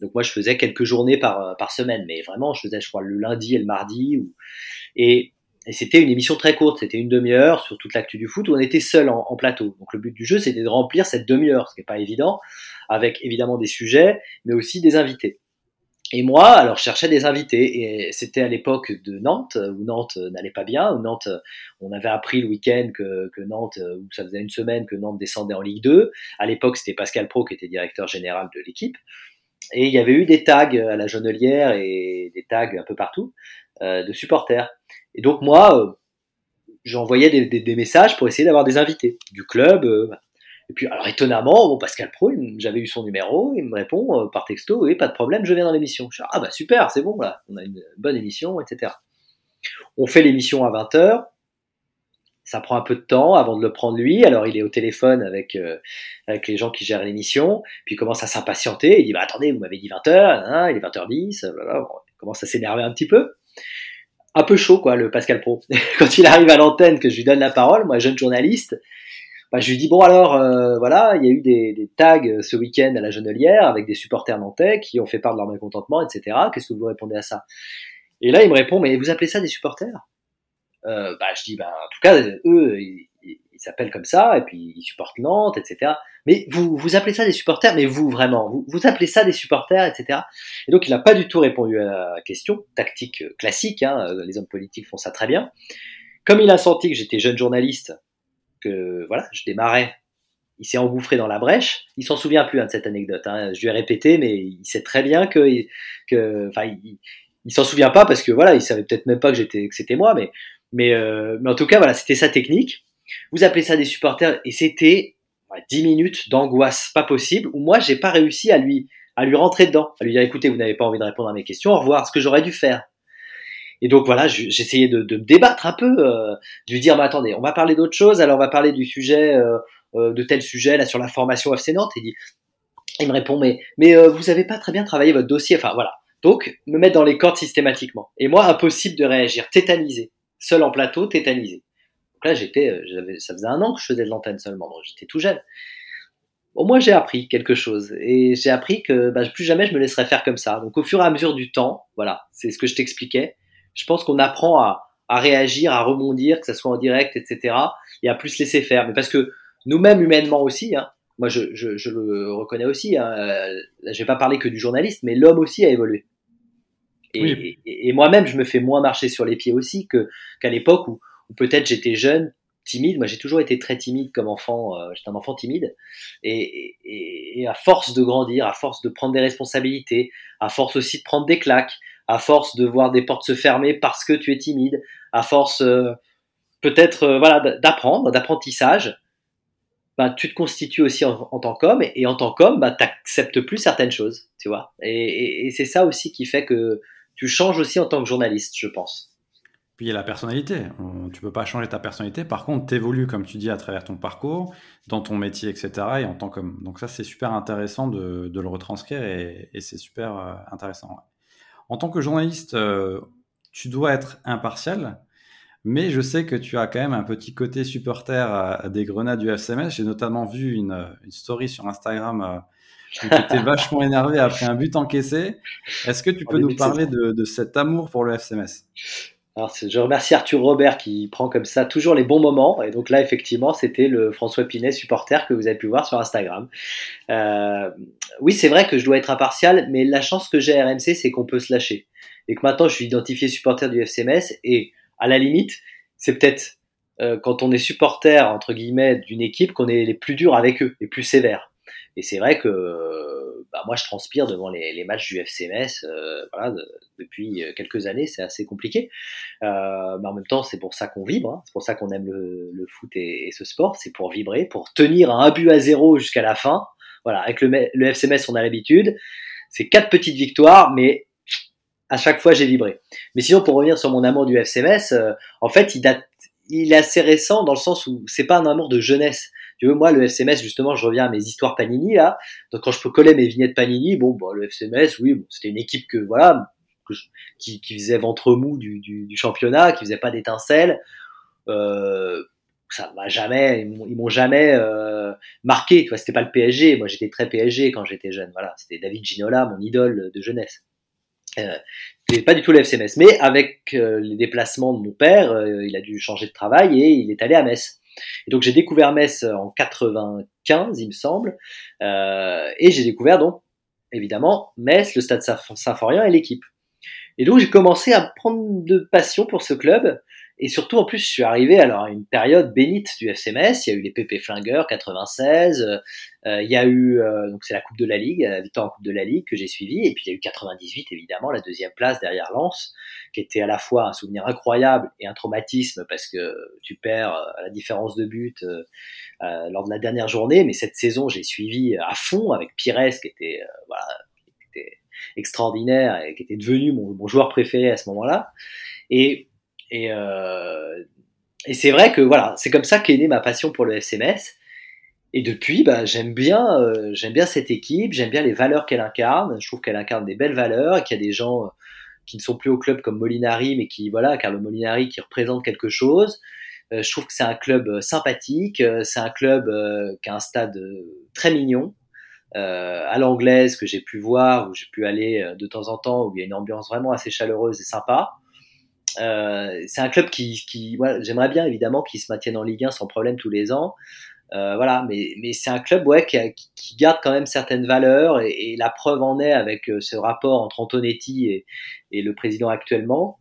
Donc moi je faisais quelques journées par, euh, par semaine, mais vraiment je faisais je crois le lundi et le mardi. Et c'était une émission très courte, c'était une demi-heure sur toute l'actu du foot où on était seul en, en, plateau. Donc le but du jeu c'était de remplir cette demi-heure, ce qui n'est pas évident, avec évidemment des sujets, mais aussi des invités. Et moi, alors, je cherchais des invités. Et c'était à l'époque de Nantes, où Nantes n'allait pas bien. Où Nantes, on avait appris le week-end que, que, Nantes, où ça faisait une semaine que Nantes descendait en Ligue 2. À l'époque, c'était Pascal Pro qui était directeur général de l'équipe. Et il y avait eu des tags à la Jonelière et des tags un peu partout euh, de supporters. Et donc moi, euh, j'envoyais des, des, des, messages pour essayer d'avoir des invités du club. Euh, et puis, alors étonnamment, Pascal Pro, j'avais eu son numéro, il me répond euh, par texto, oui, pas de problème, je viens dans l'émission. Je dis, ah bah super, c'est bon, là, on a une bonne émission, etc. On fait l'émission à 20h, ça prend un peu de temps avant de le prendre lui, alors il est au téléphone avec, euh, avec les gens qui gèrent l'émission, puis il commence à s'impatienter, il dit, bah attendez, vous m'avez dit 20h, hein, il est 20h10, voilà, il commence à s'énerver un petit peu un peu chaud, quoi, le Pascal Pro. [laughs] Quand il arrive à l'antenne, que je lui donne la parole, moi, jeune journaliste, bah, je lui dis bon alors euh, voilà, il y a eu des, tags ce week-end à la Genelière avec des supporters nantais qui ont fait part de leur mécontentement, etc. Qu'est-ce que vous répondez à ça? Et là il me répond mais vous appelez ça des supporters? Euh, Bah je dis bah en tout cas eux ils s'appellent comme ça et puis ils supportent Nantes, etc. Mais vous vous appelez ça des supporters? Mais vous vraiment vous, vous appelez ça des supporters, etc. Et donc il n'a pas du tout répondu à la question tactique classique. Hein, les hommes politiques font ça très bien. Comme il a senti que j'étais jeune journaliste que voilà, je démarrais. Il s'est engouffré dans la brèche. Il s'en souvient plus hein, de cette anecdote. Hein. Je lui ai répété, mais il sait très bien que, que, enfin, il, s'en souvient pas parce que voilà, il savait peut-être même pas que j'étais, que c'était moi, mais, mais, euh, mais en tout cas, voilà, c'était sa technique. Vous appelez ça des supporters, et c'était 10 minutes d'angoisse, pas possible. Où moi, j'ai pas réussi à lui, à lui rentrer dedans, à lui dire, écoutez, vous n'avez pas envie de répondre à mes questions, au revoir. Ce que j'aurais dû faire, et donc voilà, j'essayais de, de, débattre un peu, euh, de lui dire, mais attendez, on va parler d'autre chose, alors on va parler du sujet, euh, euh, de tel sujet, là sur la formation FC. Il, dit, il me répond, mais, mais euh, vous avez pas très bien travaillé votre dossier, enfin voilà. Donc, me mettre dans les cordes systématiquement. Et moi, impossible de réagir, tétanisé. Seul en plateau, tétanisé. Donc là, j'étais, euh, ça faisait un an que je faisais de l'antenne seulement, donc j'étais tout jeune. Au moins, j'ai appris quelque chose. Et j'ai appris que bah, plus jamais je me laisserais faire comme ça. Donc, au fur et à mesure du temps, voilà, c'est ce que je t'expliquais je pense qu'on apprend à, à, réagir, à rebondir, que ce soit en direct, etc. Et à plus laisser faire. Mais parce que nous-mêmes, humainement aussi, hein, moi je, je, je, le reconnais aussi, hein, euh, je vais pas parler que du journaliste, mais l'homme aussi a évolué. Et, oui. et, et moi-même, je me fais moins marcher sur les pieds aussi que qu'à l'époque où, où peut-être j'étais jeune, timide. Moi, j'ai toujours été très timide comme enfant. Euh, j'étais un enfant timide. Et, et, et, à force de grandir, à force de prendre des responsabilités, à force aussi de prendre des claques, à force de voir des portes se fermer parce que tu es timide, à force euh, peut-être euh, voilà d'apprendre, d'apprentissage, bah, tu te constitues aussi en, en tant qu'homme et, en tant qu'homme, bah, tu n'acceptes plus certaines choses, tu vois. Et, et c'est ça aussi qui fait que tu changes aussi en tant que journaliste, je pense. Puis il y a la personnalité. On, tu peux pas changer ta personnalité. Par contre, tu évolues, comme tu dis, à travers ton parcours, dans ton métier, etc. Et en tant qu'homme. Donc ça, c'est super intéressant de, de, le retranscrire et, et c'est super euh, intéressant. En tant que journaliste, euh, tu dois être impartial. Mais je sais que tu as quand même un petit côté supporter des grenades du FCMS. J'ai notamment vu une, une, story sur Instagram euh, où tu étais [laughs] vachement énervé après un but encaissé. Est-ce que tu peux nous parler de, de, cet amour pour le FCMS je remercie Arthur Robert qui prend comme ça toujours les bons moments. Et donc là, effectivement, c'était le François Pinet supporter que vous avez pu voir sur Instagram. Euh, oui, c'est vrai que je dois être impartial, mais la chance que j'ai à RMC, c'est qu'on peut se lâcher. Et que maintenant, je suis identifié supporter du FCMS. Et à la limite, c'est peut-être euh, quand on est supporter, entre guillemets, d'une équipe, qu'on est les plus durs avec eux, les plus sévères. Et c'est vrai que bah, moi, je transpire devant les, les matchs du FCMS euh, voilà, de, depuis quelques années. C'est assez compliqué. Euh, mais en même temps, c'est pour ça qu'on vibre. Hein. C'est pour ça qu'on aime le, le, foot et, et ce sport. C'est pour vibrer, pour tenir un but à zéro jusqu'à la fin. Voilà, avec le, le FCMS, on a l'habitude. C'est quatre petites victoires, mais à chaque fois, j'ai vibré. Mais sinon, pour revenir sur mon amour du FCMS, euh, en fait, il date, il est assez récent dans le sens où c'est pas un amour de jeunesse tu veux, moi, le FCMS, justement, je reviens à mes histoires Panini, là. Donc, quand je peux coller mes vignettes Panini, bon, bon le FCMS, oui, c'était une équipe que, voilà, qui, faisait ventre mou du championnat, qui faisait pas d'étincelles. Euh, ça m'a jamais, ils m'ont jamais euh, marqué. Tu vois, c'était pas le PSG. Moi, j'étais très PSG quand j'étais jeune. Voilà, c'était David Ginola, mon idole de jeunesse. Euh, c'était pas du tout le FCMS. Mais avec euh, les déplacements de mon père, euh, il a dû changer de travail et il est allé à Metz. Et donc j'ai découvert Metz en 95, il me semble, euh, et j'ai découvert donc évidemment, Metz, le Stade Saint-Florian et l'équipe. Et donc j'ai commencé à prendre de passion pour ce club. Et surtout, en plus, je suis arrivé alors à une période bénite du FCMS. Il y a eu les PP Flingueurs 96. Euh, il y a eu euh, donc c'est la Coupe de la Ligue, la victoire en Coupe de la Ligue que j'ai suivi. Et puis il y a eu 98 évidemment, la deuxième place derrière Lens, qui était à la fois un souvenir incroyable et un traumatisme parce que tu perds euh, à la différence de but euh, lors de la dernière journée. Mais cette saison, j'ai suivi à fond avec Pires, qui était voilà, qui était extraordinaire et qui était devenu mon, joueur préféré à ce moment-là. Et et, euh, et c'est vrai que voilà, c'est comme ça qu'est née ma passion pour le FCMS. Et depuis, bah, j'aime bien, euh, j'aime bien cette équipe, j'aime bien les valeurs qu'elle incarne. Je trouve qu'elle incarne des belles valeurs et qu'il y a des gens euh, qui ne sont plus au club comme Molinari, mais qui voilà, Carlo Molinari qui représente quelque chose. Euh, je trouve que c'est un club sympathique, c'est un club qui a un stade très mignon. À l'anglaise que j'ai pu voir, où j'ai pu aller de temps en temps, où il y a une ambiance vraiment assez chaleureuse et sympa. Euh, c'est un club qui, qui voilà, j'aimerais bien évidemment qu'il se maintienne en Ligue 1 sans problème tous les ans. Euh, voilà, mais, mais c'est un club ouais, qui, qui, garde quand même certaines valeurs et, et, la preuve en est avec euh, ce rapport entre Antonetti et, et le président actuellement.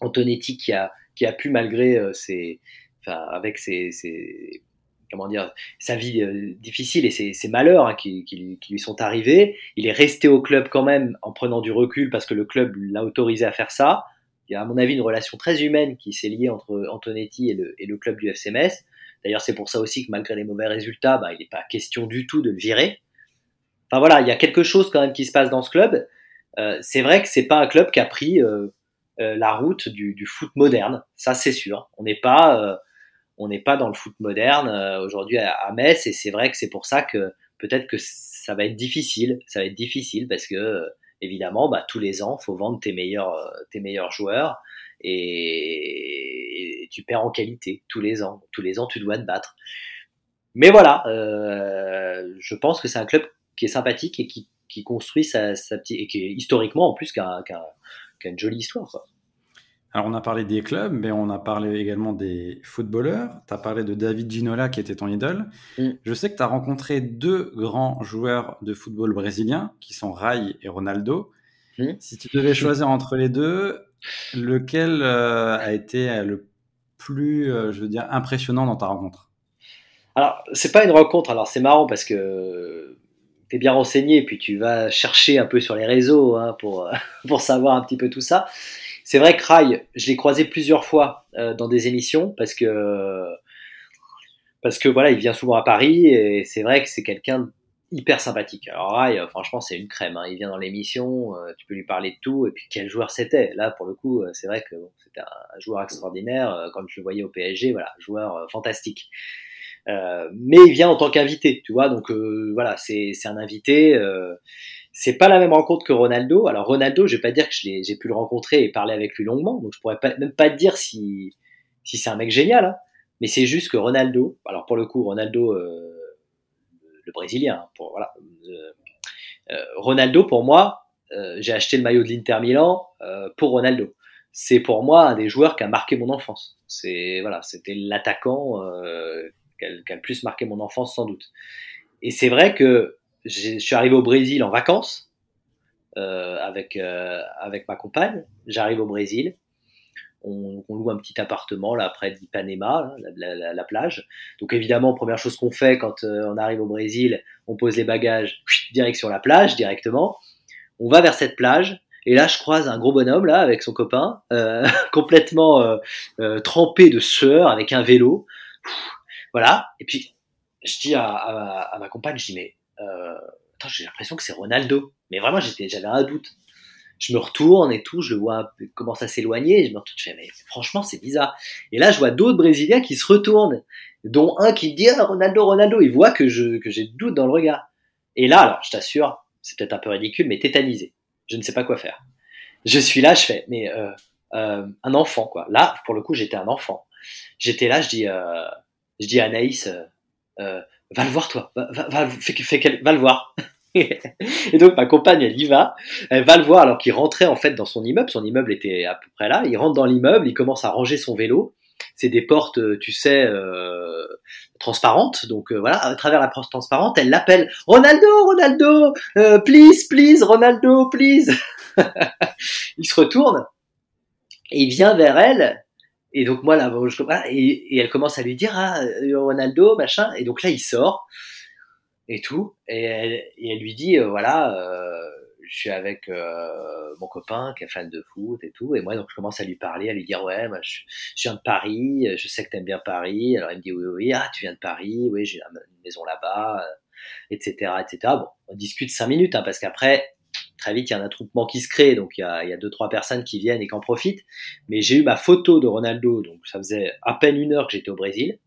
Antonetti qui a, qui a pu malgré euh, ses, enfin, avec ses, ses, comment dire, sa vie euh, difficile et ses, ses malheurs hein, qui, qui, qui, lui sont arrivés, il est resté au club quand même en prenant du recul parce que le club l'a autorisé à faire ça il y a à mon avis une relation très humaine qui s'est liée entre Antonetti et le, et le club du FC Metz. D'ailleurs, c'est pour ça aussi que malgré les mauvais résultats, bah, il n'est pas question du tout de le virer. Enfin voilà, il y a quelque chose quand même qui se passe dans ce club. Euh, c'est vrai que c'est pas un club qui a pris euh, euh, la route du, du, foot moderne, ça c'est sûr. On n'est pas, euh, on n'est pas dans le foot moderne euh, aujourd'hui à, à, Metz, et c'est vrai que c'est pour ça que peut-être que ça va être difficile. Ça va être difficile parce que évidemment, bah, tous les ans, faut vendre tes meilleurs, euh, joueurs et, tu perds en qualité tous les ans. Tous les ans, tu dois te battre. Mais voilà, euh, je pense que c'est un club qui est sympathique et qui, construit sa, sa petite et qui est historiquement en plus une jolie histoire. Quoi. Alors, on a parlé des clubs, mais on a parlé également des footballeurs. Tu as parlé de David Ginola, qui était ton idole. Mm. Je sais que tu as rencontré deux grands joueurs de football brésiliens, qui sont Rai et Ronaldo. Mm. Si tu devais choisir entre les deux, lequel euh, a été le plus, euh, je veux dire, impressionnant dans ta rencontre? Alors, c'est pas une rencontre. Alors, c'est marrant parce que tu es bien renseigné, puis tu vas chercher un peu sur les réseaux hein, pour, [laughs] pour savoir un petit peu tout ça. C'est vrai que Rai, je l'ai croisé plusieurs fois euh, dans des émissions parce que parce que voilà, il vient souvent à Paris et c'est vrai que c'est quelqu'un hyper sympathique. Alors Rai, euh, franchement, c'est une crème. Hein. Il vient dans l'émission, euh, tu peux lui parler de tout et puis quel joueur c'était. Là, pour le coup, c'est vrai que c'était un joueur extraordinaire. Quand je le voyais au PSG, voilà, joueur fantastique. mais il vient en tant qu'invité, tu vois. Donc voilà, c'est un invité c'est pas la même rencontre que Ronaldo. Alors Ronaldo, je vais pas dire que j'ai pu le rencontrer et parler avec lui longuement, donc je pourrais pas, même pas dire si, si c'est un mec génial, hein. mais c'est juste que Ronaldo, alors pour le coup Ronaldo, euh, le Brésilien, hein, pour voilà, euh, euh, Ronaldo pour moi, euh, j'ai acheté le maillot de l'Inter Milan euh, pour Ronaldo. C'est pour moi un des joueurs qui a marqué mon enfance. C'est voilà, c'était l'attaquant a, qui a le plus marqué mon enfance sans doute. Et c'est vrai que je suis arrivé au Brésil en vacances euh, avec, euh, avec ma compagne. J'arrive au Brésil. On, loue un petit appartement là près d'Ipanema, la, la, la, plage. Donc évidemment, première chose qu'on fait quand euh, on arrive au Brésil, on pose les bagages direction la plage directement. On va vers cette plage et là je croise un gros bonhomme là avec son copain, euh, [laughs] complètement euh, trempé de sueur avec un vélo. Voilà. Et puis je dis à, ma compagne, je dis mais attends, j'ai l'impression que c'est Ronaldo. Mais vraiment, j'étais, j'avais un doute. Je me retourne et tout, je le vois commence à s'éloigner, je me retourne, je fais, mais franchement, c'est bizarre. Et là, je vois d'autres Brésiliens qui se retournent, dont un qui dit, ah, Ronaldo, Ronaldo, il voit que je, que j'ai doute dans le regard. Et là, alors, je t'assure, c'est peut-être un peu ridicule, mais tétanisé. Je ne sais pas quoi faire. Je suis là, je fais, mais, euh, euh, un enfant, quoi. Là, pour le coup, j'étais un enfant. J'étais là, je dis, euh, je dis à Anaïs, euh, va le voir toi, va, va, va, fais, fais, va le voir. [laughs] et donc ma compagne, elle y va, elle va le voir alors qu'il rentrait en fait dans son immeuble, son immeuble était à peu près là, il rentre dans l'immeuble, il commence à ranger son vélo, c'est des portes, tu sais, euh, transparentes. Donc voilà, à travers la porte transparente, elle l'appelle Ronaldo, Ronaldo, please, please, Ronaldo, please. [laughs] il se retourne et il vient vers elle. Et donc moi là, je, et, et elle commence à lui dire ah Ronaldo machin. Et donc là il sort et tout. Et elle, et elle lui dit voilà je suis avec euh, mon copain qui est fan de foot et tout, et moi donc je commence à lui parler, à lui dire ouais, moi, je, viens de Paris, je sais que t'aimes bien Paris, alors il me dit oui oui, ah tu viens de Paris, oui j'ai une maison là-bas, etc euh, etc. Bon, on discute cinq minutes hein, parce qu'après très vite il y a un attroupement qui se crée, donc il y a, il y a deux trois personnes qui viennent et qui en profitent. Mais j'ai eu ma photo de Ronaldo, donc ça faisait à peine une heure que j'étais au Brésil.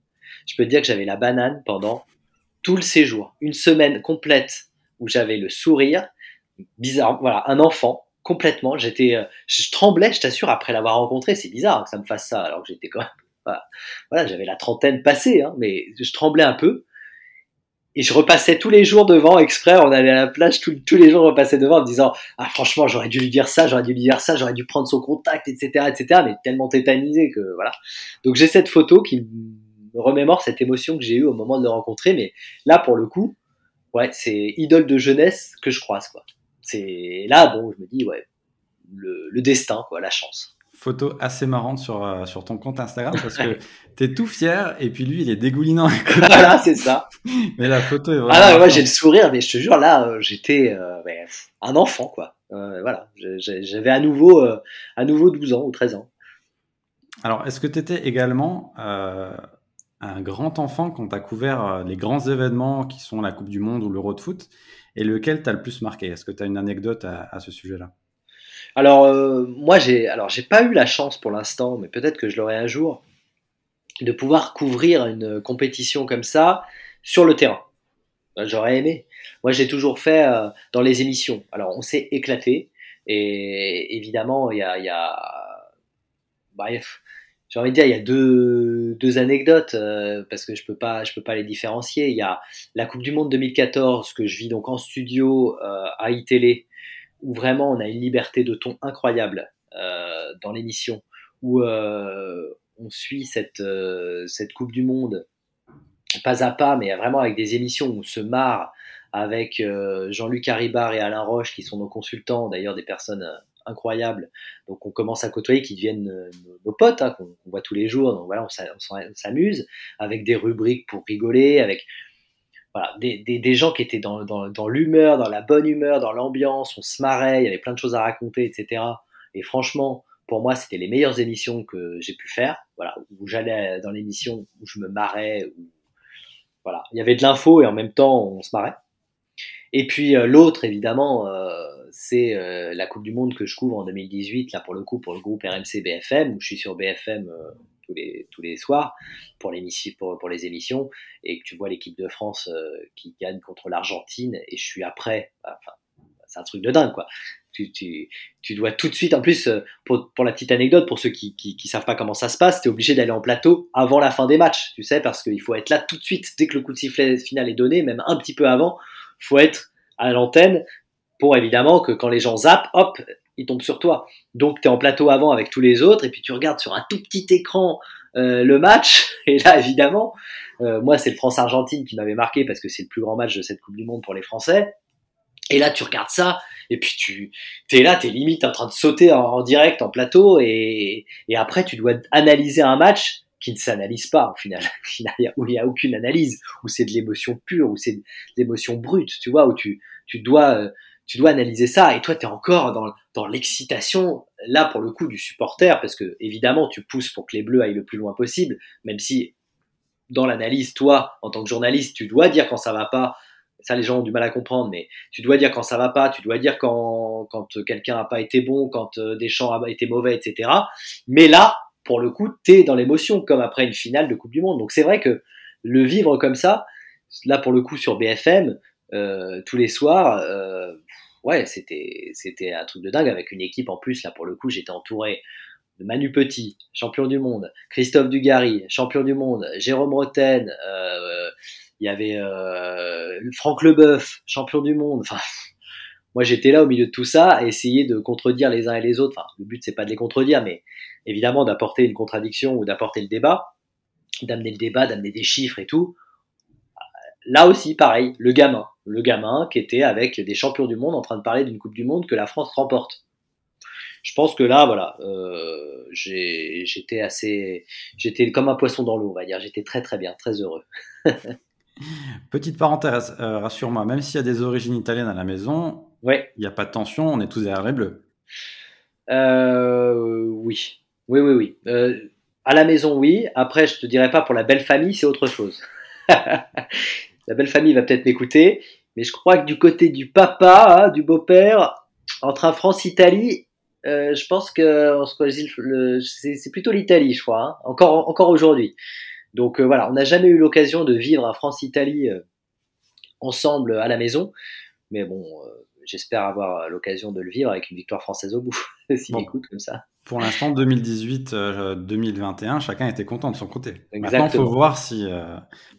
Je peux te dire que j'avais la banane pendant tout le séjour, une semaine complète où j'avais le sourire bizarre, voilà, un enfant complètement. J'étais, euh, je tremblais, je t'assure, après l'avoir rencontré. C'est bizarre que ça me fasse ça, alors que j'étais quand même, voilà, j'avais la trentaine passée, hein, mais je tremblais un peu. Et je repassais tous les jours devant, exprès, on allait à la plage, tous, les jours je repassais devant en me disant, ah franchement, j'aurais dû lui dire ça, j'aurais dû lui dire ça, j'aurais dû prendre son contact, etc., etc., mais tellement tétanisé que voilà. Donc j'ai cette photo qui me remémore cette émotion que j'ai eue au moment de le rencontrer, mais là, pour le coup, ouais, c'est idole de jeunesse que je croise, quoi c'est là, bon, je me dis, ouais, le, destin, quoi, la chance. Photo assez marrante sur, euh, sur ton compte Instagram parce que [laughs] tu es tout fier et puis lui, il est dégoulinant. [laughs] voilà, c'est ça. mais la photo est vraiment. Ah non, moi j'ai le sourire, mais je te jure, là, euh, j'étais euh, un enfant, quoi. voilà, j'avais à nouveau, à nouveau 12 ans ou 13 ans. Alors, est-ce que tu étais également un grand enfant quand tu as couvert les grands événements qui sont la Coupe du Monde ou l'Euro de foot et lequel t'a le plus marqué? Est-ce que tu as une anecdote à, ce sujet-là? Alors, euh, moi, j'ai alors j'ai pas eu la chance pour l'instant, mais peut-être que je l'aurai un jour, de pouvoir couvrir une compétition comme ça sur le terrain. Ben, j'aurais aimé. Moi, j'ai toujours fait euh, dans les émissions. Alors, on s'est éclaté, et évidemment, il y a, y a... Bref, j'ai envie de dire, il y a deux, deux anecdotes euh, parce que je peux pas, je peux pas les différencier. Il y a la Coupe du Monde 2014 que je vis donc en studio euh, à iTélé où vraiment on a une liberté de ton incroyable euh, dans l'émission où euh, on suit cette euh, cette Coupe du Monde pas à pas, mais vraiment avec des émissions où on se marre avec Jean-Luc Haribar et Alain Roche qui sont nos consultants, d'ailleurs des personnes incroyables. Donc on commence à côtoyer, qui deviennent euh, nos, potes, hein, qu'on voit tous les jours. Donc voilà, on s'amuse avec des rubriques pour rigoler, avec voilà, des, des, des gens qui étaient dans, dans, dans l'humeur, dans la bonne humeur, dans l'ambiance. On se marrait, il y avait plein de choses à raconter, etc. Et franchement, pour moi, c'était les meilleures émissions que j'ai pu faire. Voilà, où j'allais dans l'émission où je me marrais, où voilà, il y avait de l'info et en même temps on se marrait. Et puis euh, l'autre, évidemment, euh, c'est euh, la Coupe du Monde que je couvre en 2018, là pour le coup pour le groupe RMC BFM, où je suis sur BFM euh, tous, les, tous les soirs pour, pour, pour les émissions, et que tu vois l'équipe de France euh, qui gagne contre l'Argentine, et je suis après, enfin, c'est un truc de dingue quoi. Tu, tu, tu, dois tout de suite, en plus, pour, pour la petite anecdote, pour ceux qui, qui, qui savent pas comment ça se passe, tu es obligé d'aller en plateau avant la fin des matchs, tu sais, parce qu'il faut être là tout de suite, dès que le coup de sifflet final est donné, même un petit peu avant, faut être à l'antenne pour évidemment que quand les gens zappent, hop, ils tombent sur toi. Donc tu es en plateau avant avec tous les autres et puis tu regardes sur un tout petit écran euh, le match [laughs] et là évidemment, euh, moi c'est le France-Argentine qui m'avait marqué parce que c'est le plus grand match de cette Coupe du Monde pour les Français. Et là, tu regardes ça, et puis tu es là, tu es limite en train de sauter en, direct, en plateau, et, et, après, tu dois analyser un match qui ne s'analyse pas, au final, où [laughs] il n'y a aucune analyse, où c'est de l'émotion pure, où c'est de l'émotion brute, tu vois, où tu, tu dois euh, tu dois analyser ça et toi tu es encore dans, dans l'excitation là pour le coup du supporter parce que évidemment tu pousses pour que les bleus aillent le plus loin possible même si dans l'analyse toi en tant que journaliste tu dois dire quand ça va pas ça les gens ont du mal à comprendre mais tu dois dire quand ça va pas tu dois dire quand quand quelqu'un a pas été bon quand euh, Deschamps a été mauvais etc mais là pour le coup tu es dans l'émotion comme après une finale de Coupe du Monde donc c'est vrai que le vivre comme ça là pour le coup sur BFM euh, tous les soirs. Euh, ouais, c'était c'était un truc de dingue avec une équipe en plus. Là, pour le coup, j'étais entouré de Manu Petit, champion du monde, Christophe Dugarry, champion du monde, Jérôme Roten, euh, il y avait euh, Franck Leboeuf, champion du monde. Enfin, [laughs] moi j'étais là au milieu de tout ça à essayer de contredire les uns et les autres. Enfin, le but c'est pas de les contredire, mais évidemment d'apporter une contradiction ou d'apporter le débat, d'amener le débat, d'amener des chiffres et tout. Là aussi, pareil, le gamin, le gamin qui était avec des champions du monde en train de parler d'une Coupe du Monde que la France remporte. Je pense que là, voilà, euh, j'étais assez, j'étais comme un poisson dans l'eau, on va dire. J'étais très très bien, très heureux. [laughs] Petite parenthèse, euh, rassure-moi, même s'il y a des origines italiennes à la maison, ouais. il n'y a pas de tension, on est tous derrière les bleus. Euh, oui, oui, oui, oui. Euh, à la maison, oui. Après, je te dirais pas pour la belle famille, c'est autre chose. [laughs] la belle famille va peut-être m'écouter, mais je crois que du côté du papa, hein, du beau-père, entre un France-Italie, euh, je pense que c'est plutôt l'Italie, je crois, hein. encore, encore aujourd'hui. Donc euh, voilà, on n'a jamais eu l'occasion de vivre un France-Italie euh, ensemble à la maison, mais bon, j'espère avoir l'occasion de le vivre avec une victoire française au bout, [laughs] s'il écoute comme ça. Pour l'instant, 2018-2021, chacun était content de son côté. Maintenant, il faut voir si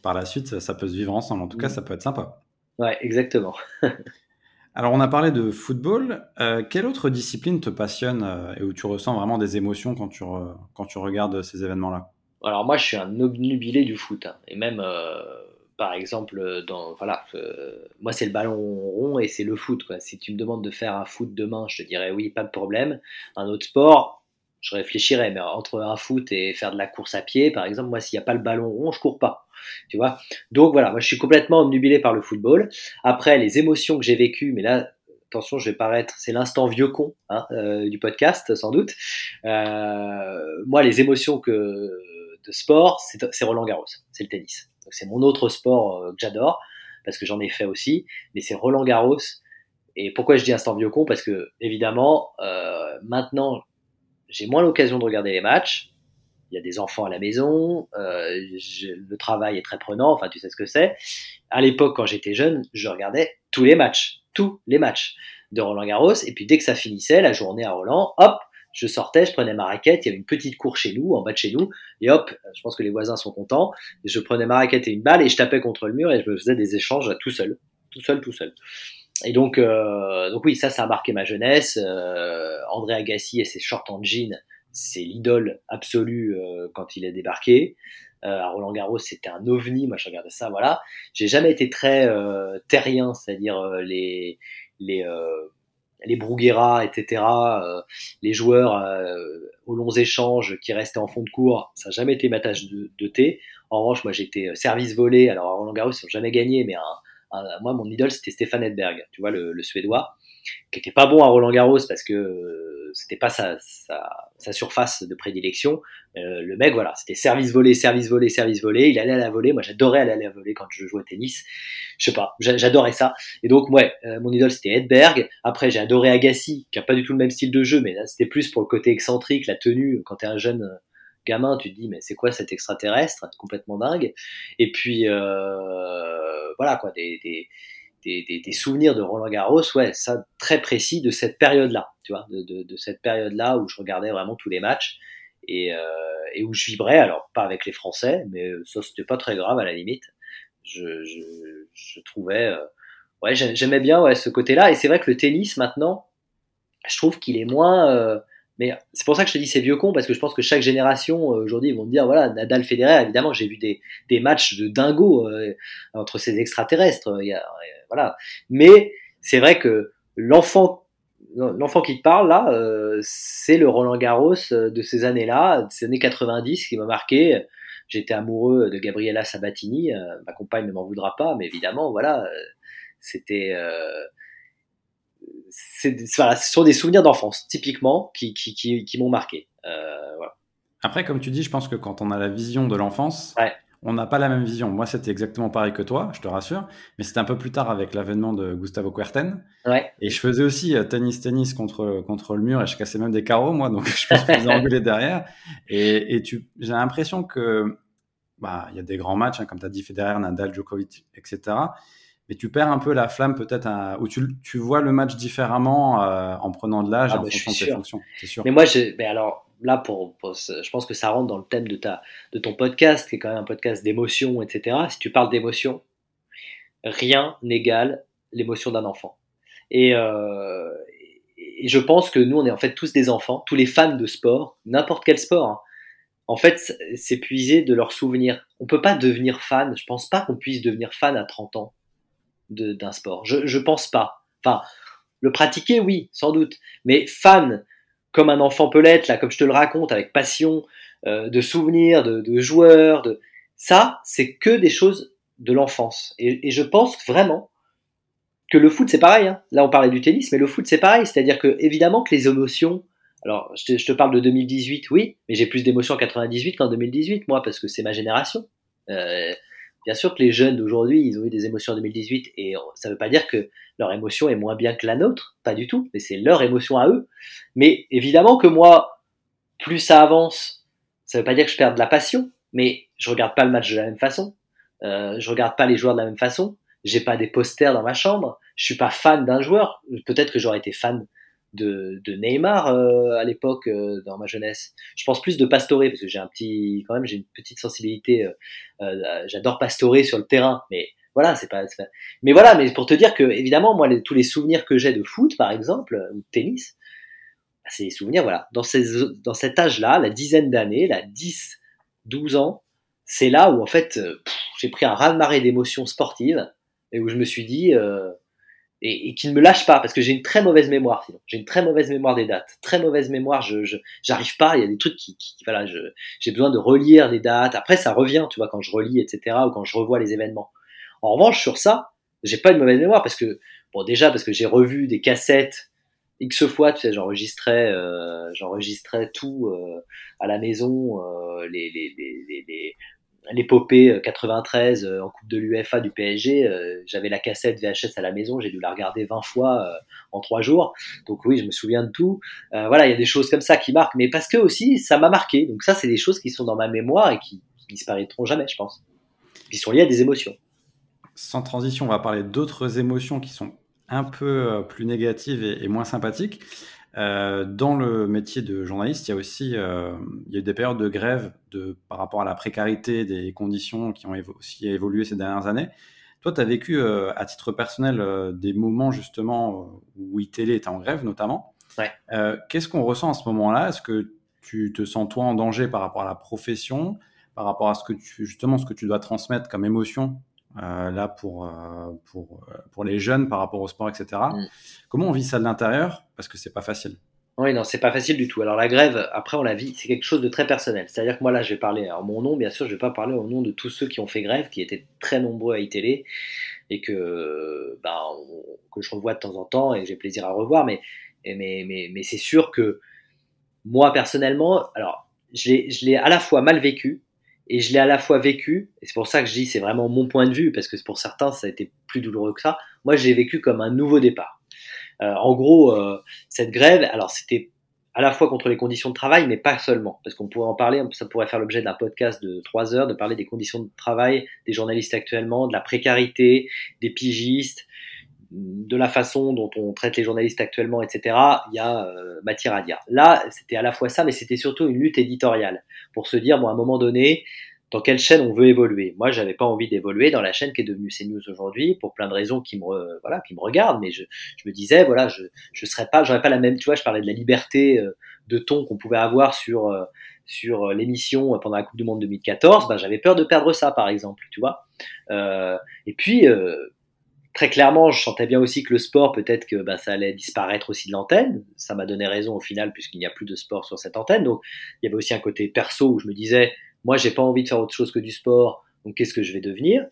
par la suite ça peut se vivre ensemble. En tout cas, mm. ça peut être sympa. Ouais, exactement. [laughs] Alors, on a parlé de football. quelle autre discipline te passionne et où tu ressens vraiment des émotions quand tu, quand tu regardes ces événements-là? Alors moi, je suis un obnubilé du foot, hein. et même euh, par exemple, dans voilà, euh, moi c'est le ballon rond et c'est le foot. Quoi. Si tu me demandes de faire un foot demain, je te dirais oui, pas de problème. Un autre sport, je réfléchirais, mais entre un foot et faire de la course à pied, par exemple, moi s'il n'y a pas le ballon rond, je cours pas. Tu vois? Donc voilà, moi je suis complètement obnubilé par le football. Après les émotions que j'ai vécues, mais là attention, je vais paraître, c'est l'instant vieux con hein, euh, du podcast sans doute. moi, les émotions que de sport, c'est Roland Garros, c'est le tennis. C'est mon autre sport euh, que j'adore parce que j'en ai fait aussi, mais c'est Roland Garros. Et pourquoi je dis instant vieux con? Parce que évidemment, euh, maintenant, j'ai moins l'occasion de regarder les matchs. Il y a des enfants à la maison, euh, le travail est très prenant. Enfin, tu sais ce que c'est. À l'époque, quand j'étais jeune, je regardais tous les matchs, tous les matchs de Roland Garros. Et puis dès que ça finissait, la journée à Roland, hop, je sortais, je prenais ma raquette, il y avait une petite cour chez nous, en bas de chez nous, et hop, je pense que les voisins sont contents, je prenais ma raquette et une balle et je tapais contre le mur et je me faisais des échanges tout seul, tout seul, tout seul. Et donc, euh, donc oui, ça, ça a marqué ma jeunesse. Euh, André Agassi et ses shorts en jean, c'est l'idole absolue euh, quand il est débarqué. Euh, à Roland Garros, c'était un ovni. Moi, je regardais ça, voilà. J'ai jamais été très euh, terrien, c'est-à-dire les les les Bruguera, etc., euh, les joueurs euh, aux longs échanges qui restaient en fond de cours, ça n'a jamais été ma tâche de, thé. En revanche, moi j'étais euh, service volé, alors à Roland Garros, ils n'ont jamais gagné, mais moi mon idole c'était Stéphane Edberg, tu vois, le, le Suédois, qui était pas bon à Roland Garros parce que c'était pas sa, sa, surface de prédilection. Euh, le mec, voilà, c'était service volé, service volé, service volé. Il allait à la volée. Moi, j'adorais aller à la volée quand je jouais au tennis. Je sais pas, j'adorais ça. Et donc, ouais, euh, mon idole, c'était Edberg. Après, j'ai adoré Agassi, qui a pas du tout le même style de jeu, mais là, c'était plus pour le côté excentrique, la tenue. Quand t'es un jeune euh, gamin, tu te dis, mais c'est quoi cet extraterrestre? Complètement dingue. Et puis, voilà, quoi, des, des des, souvenirs de Roland Garros, ouais, ça très précis de cette période-là, tu vois, de, cette période-là où je regardais vraiment tous les matchs et, euh, où je vibrais, alors pas avec les Français, mais ça c'était pas très grave à la limite. Je, trouvais, euh, ouais, j'aimais bien ouais, ce côté-là et c'est vrai que le tennis maintenant, je trouve qu'il est moins euh, mais c'est pour ça que je te dis c'est vieux con, parce que je pense que chaque génération, euh, aujourd'hui, ils vont me dire, voilà, Nadal Federer, évidemment, j'ai vu des, des matchs de dingo euh, entre ces extraterrestres. A, voilà. Mais c'est vrai que l'enfant l'enfant qui te parle là, euh, c'est le Roland Garros de ces années-là, de ces années 90 qui m'a marqué. J'étais amoureux de Gabriela Sabatini, ma compagne ne m'en voudra pas, mais évidemment, voilà, c'était voilà, ce sont des souvenirs d'enfance, typiquement, qui, qui, qui, qui m'ont marqué. Euh, voilà. Après, comme tu dis, je pense que quand on a la vision de l'enfance, on n'a pas la même vision. Moi, c'était exactement pareil que toi, je te rassure, mais c'était un peu plus tard avec l'avènement de Gustavo Kuerten. Ouais. Et je faisais aussi euh, tennis-tennis contre, contre le mur et je cassais même des carreaux, moi, donc [laughs] je me faisais engueuler derrière. Et, et tu, j'ai l'impression que, bah, il y a des grands matchs, hein, comme tu as dit, Federer, Nadal, Djokovic, etc mais tu perds un peu la flamme peut-être où tu, tu, vois le match différemment euh, en prenant de l'âge ah, en bah, fonction de tes fonctions. Sûr. Mais moi, mais alors là, pour, je pense que ça rentre dans le thème de, ta, de ton podcast, qui est quand même un podcast d'émotion, etc. Si tu parles d'émotion, rien n'égale l'émotion d'un enfant. Et, euh, et, je pense que nous, on est en fait tous des enfants, tous les fans de sport, n'importe quel sport. Hein. En fait, c'est puiser de leurs souvenirs. On peut pas devenir fan. Je pense pas qu'on puisse devenir fan à 30 ans d'un sport. Je, je pense pas. Enfin, le pratiquer, oui, sans doute. Mais fan, comme un enfant peut l'être, là, comme je te le raconte, avec passion, euh, de souvenirs, de, de joueurs, de ça, c'est que des choses de l'enfance. Et, et, je pense vraiment que le foot, c'est pareil. Hein. Là, on parlait du tennis, mais le foot, c'est pareil. C'est-à-dire que, évidemment, que les émotions. Alors, je te, je te parle de 2018, oui, mais j'ai plus d'émotions en 98 qu'en 2018, moi, parce que c'est ma génération. Euh, bien sûr que les jeunes d'aujourd'hui, ils ont eu des émotions en 2018, et ça ne veut pas dire que leur émotion est moins bien que la nôtre, pas du tout, mais c'est leur émotion à eux. Mais évidemment que moi, plus ça avance, ça ne veut pas dire que je perds de la passion, mais je regarde pas le match de la même façon, euh, je regarde pas les joueurs de la même façon, j'ai pas des posters dans ma chambre, je suis pas fan d'un joueur. Peut-être que j'aurais été fan de, de Neymar euh, à l'époque euh, dans ma jeunesse. Je pense plus de Pastore parce que j'ai un petit, quand même, j'ai une petite sensibilité. Euh, euh, j'adore Pastore sur le terrain, mais voilà, c'est pas, pas, Mais voilà, mais pour te dire que évidemment, moi, tous les souvenirs que j'ai de foot, par exemple, ou de tennis, bah, c'est des souvenirs, voilà, dans, ces, dans cet âge-là, la dizaine d'années, la 10, 12 ans, c'est là où en fait, j'ai pris un raz-de-marée d'émotions sportives et où je me suis dit, euh, et, et qui ne me lâche pas parce que j'ai une très mauvaise mémoire sinon. J'ai une très mauvaise mémoire des dates. Très mauvaise mémoire je j'arrive pas il y a des trucs qui, qui voilà je j'ai besoin de relire les dates. Après ça revient tu vois quand je relis etc ou quand je revois les événements. En revanche sur ça j'ai pas une mauvaise mémoire parce que bon déjà parce que j'ai revu des cassettes x fois tu sais j'enregistrais euh, j'enregistrais tout euh, à la maison euh, les, les, les, les l'épopée 93 euh, en Coupe de l'UFA du PSG, euh, j'avais la cassette VHS à la maison, j'ai dû la regarder 20 fois euh, en trois jours. Donc oui, je me souviens de tout. voilà, il y a des choses comme ça qui marquent, mais parce que aussi ça m'a marqué. Donc ça, c'est des choses qui sont dans ma mémoire et qui, disparaîtront jamais, je pense. Qui sont liées à des émotions. Sans transition, on va parler d'autres émotions qui sont un peu plus négatives et moins sympathiques. Euh, dans le métier de journaliste, il y a aussi euh, il y a eu des périodes de grève de, par rapport à la précarité des conditions qui ont aussi évolué ces dernières années. Toi, tu as vécu euh, à titre personnel des moments justement où ITL était en grève notamment. Ouais. Qu'est-ce qu'on ressent à ce moment-là? Est-ce que tu te sens toi en danger par rapport à la profession, par rapport à ce que tu justement ce que tu dois transmettre comme émotion? Euh, là pour, euh, pour, euh, pour les jeunes par rapport au sport, etc. Mm. Comment on vit ça de l'intérieur? Parce que c'est pas facile. Oui, non, c'est pas facile du tout. Alors la grève, après on la vit, c'est quelque chose de très personnel. C'est-à-dire que moi là, je vais parler en mon nom, bien sûr, je vais pas parler au nom de tous ceux qui ont fait grève, qui étaient très nombreux à iTélé et que, ben, que je revois de temps en temps et j'ai plaisir à revoir. Mais, mais, mais, mais c'est sûr que moi personnellement, alors je l'ai à la fois mal vécu, et je l'ai à la fois vécu, et c'est pour ça que je dis c'est vraiment mon point de vue, parce que pour certains ça a été plus douloureux que ça. Moi j'ai vécu comme un nouveau départ. Euh, en gros, euh, cette grève, alors c'était à la fois contre les conditions de travail, mais pas seulement, parce qu'on pourrait en parler, ça pourrait faire l'objet d'un podcast de trois heures, de parler des conditions de travail des journalistes actuellement, de la précarité, des pigistes, de la façon dont on traite les journalistes actuellement, etc., il y a euh, matière à dire. Là, c'était à la fois ça, mais c'était surtout une lutte éditoriale pour se dire, bon, à un moment donné, dans quelle chaîne on veut évoluer? Moi, j'avais pas envie d'évoluer dans la chaîne qui est devenue CNews aujourd'hui pour plein de raisons qui me voilà, qui me regardent, mais je, je me disais voilà, je je serais pas, j'aurais pas la même, tu vois, je parlais de la liberté euh, de ton qu'on pouvait avoir sur euh, sur l'émission pendant la Coupe du Monde 2014, ben, j'avais peur de perdre ça, par exemple, tu vois. Euh, et puis, très clairement, je sentais bien aussi que le sport, peut-être que bah, ça allait disparaître aussi de l'antenne. Ça m'a donné raison au final, puisqu'il n'y a plus de sport sur cette antenne. Donc, il y avait aussi un côté perso où je me disais, moi, j'ai pas envie de faire autre chose que du sport. Donc, qu'est-ce que je vais devenir?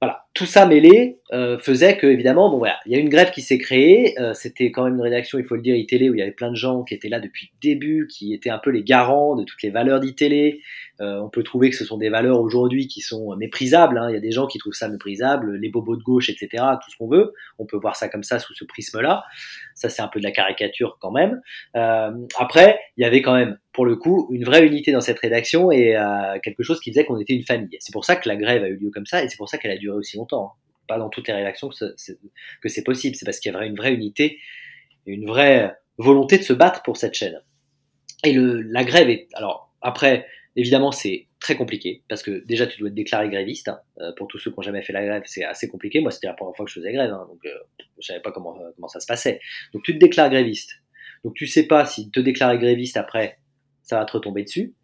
Voilà, tout ça mêlé euh, faisait que évidemment, bon voilà, il y a une grève qui s'est créée. Euh, C'était quand même une rédaction, il faut le dire, iTélé où il y avait plein de gens qui étaient là depuis le début, qui étaient un peu les garants de toutes les valeurs d'ITélé. Euh, on peut trouver que ce sont des valeurs aujourd'hui qui sont méprisables. Hein. Il y a des gens qui trouvent ça méprisable, les bobos de gauche, etc. Tout ce qu'on veut. On peut voir ça comme ça sous ce prisme-là. Ça, c'est un peu de la caricature quand même. Euh, après, il y avait quand même pour le coup, une vraie unité dans cette rédaction et euh, quelque chose qui faisait qu'on était une famille. C'est pour ça que la grève a eu lieu comme ça et c'est pour ça qu'elle a duré aussi longtemps. Hein. Pas dans toutes les rédactions que c'est possible. C'est parce qu'il y avait une vraie unité, une vraie volonté de se battre pour cette chaîne. Et le, la grève est, alors après, évidemment, c'est très compliqué parce que déjà tu dois être déclaré gréviste. Hein. Euh, pour tous ceux qui n'ont jamais fait la grève, c'est assez compliqué. Moi, c'était la première fois que je faisais grève, hein, donc euh, je savais pas comment euh, comment ça se passait. Donc tu te déclares gréviste. Donc tu sais pas si te déclarer gréviste après, ça va te retomber dessus.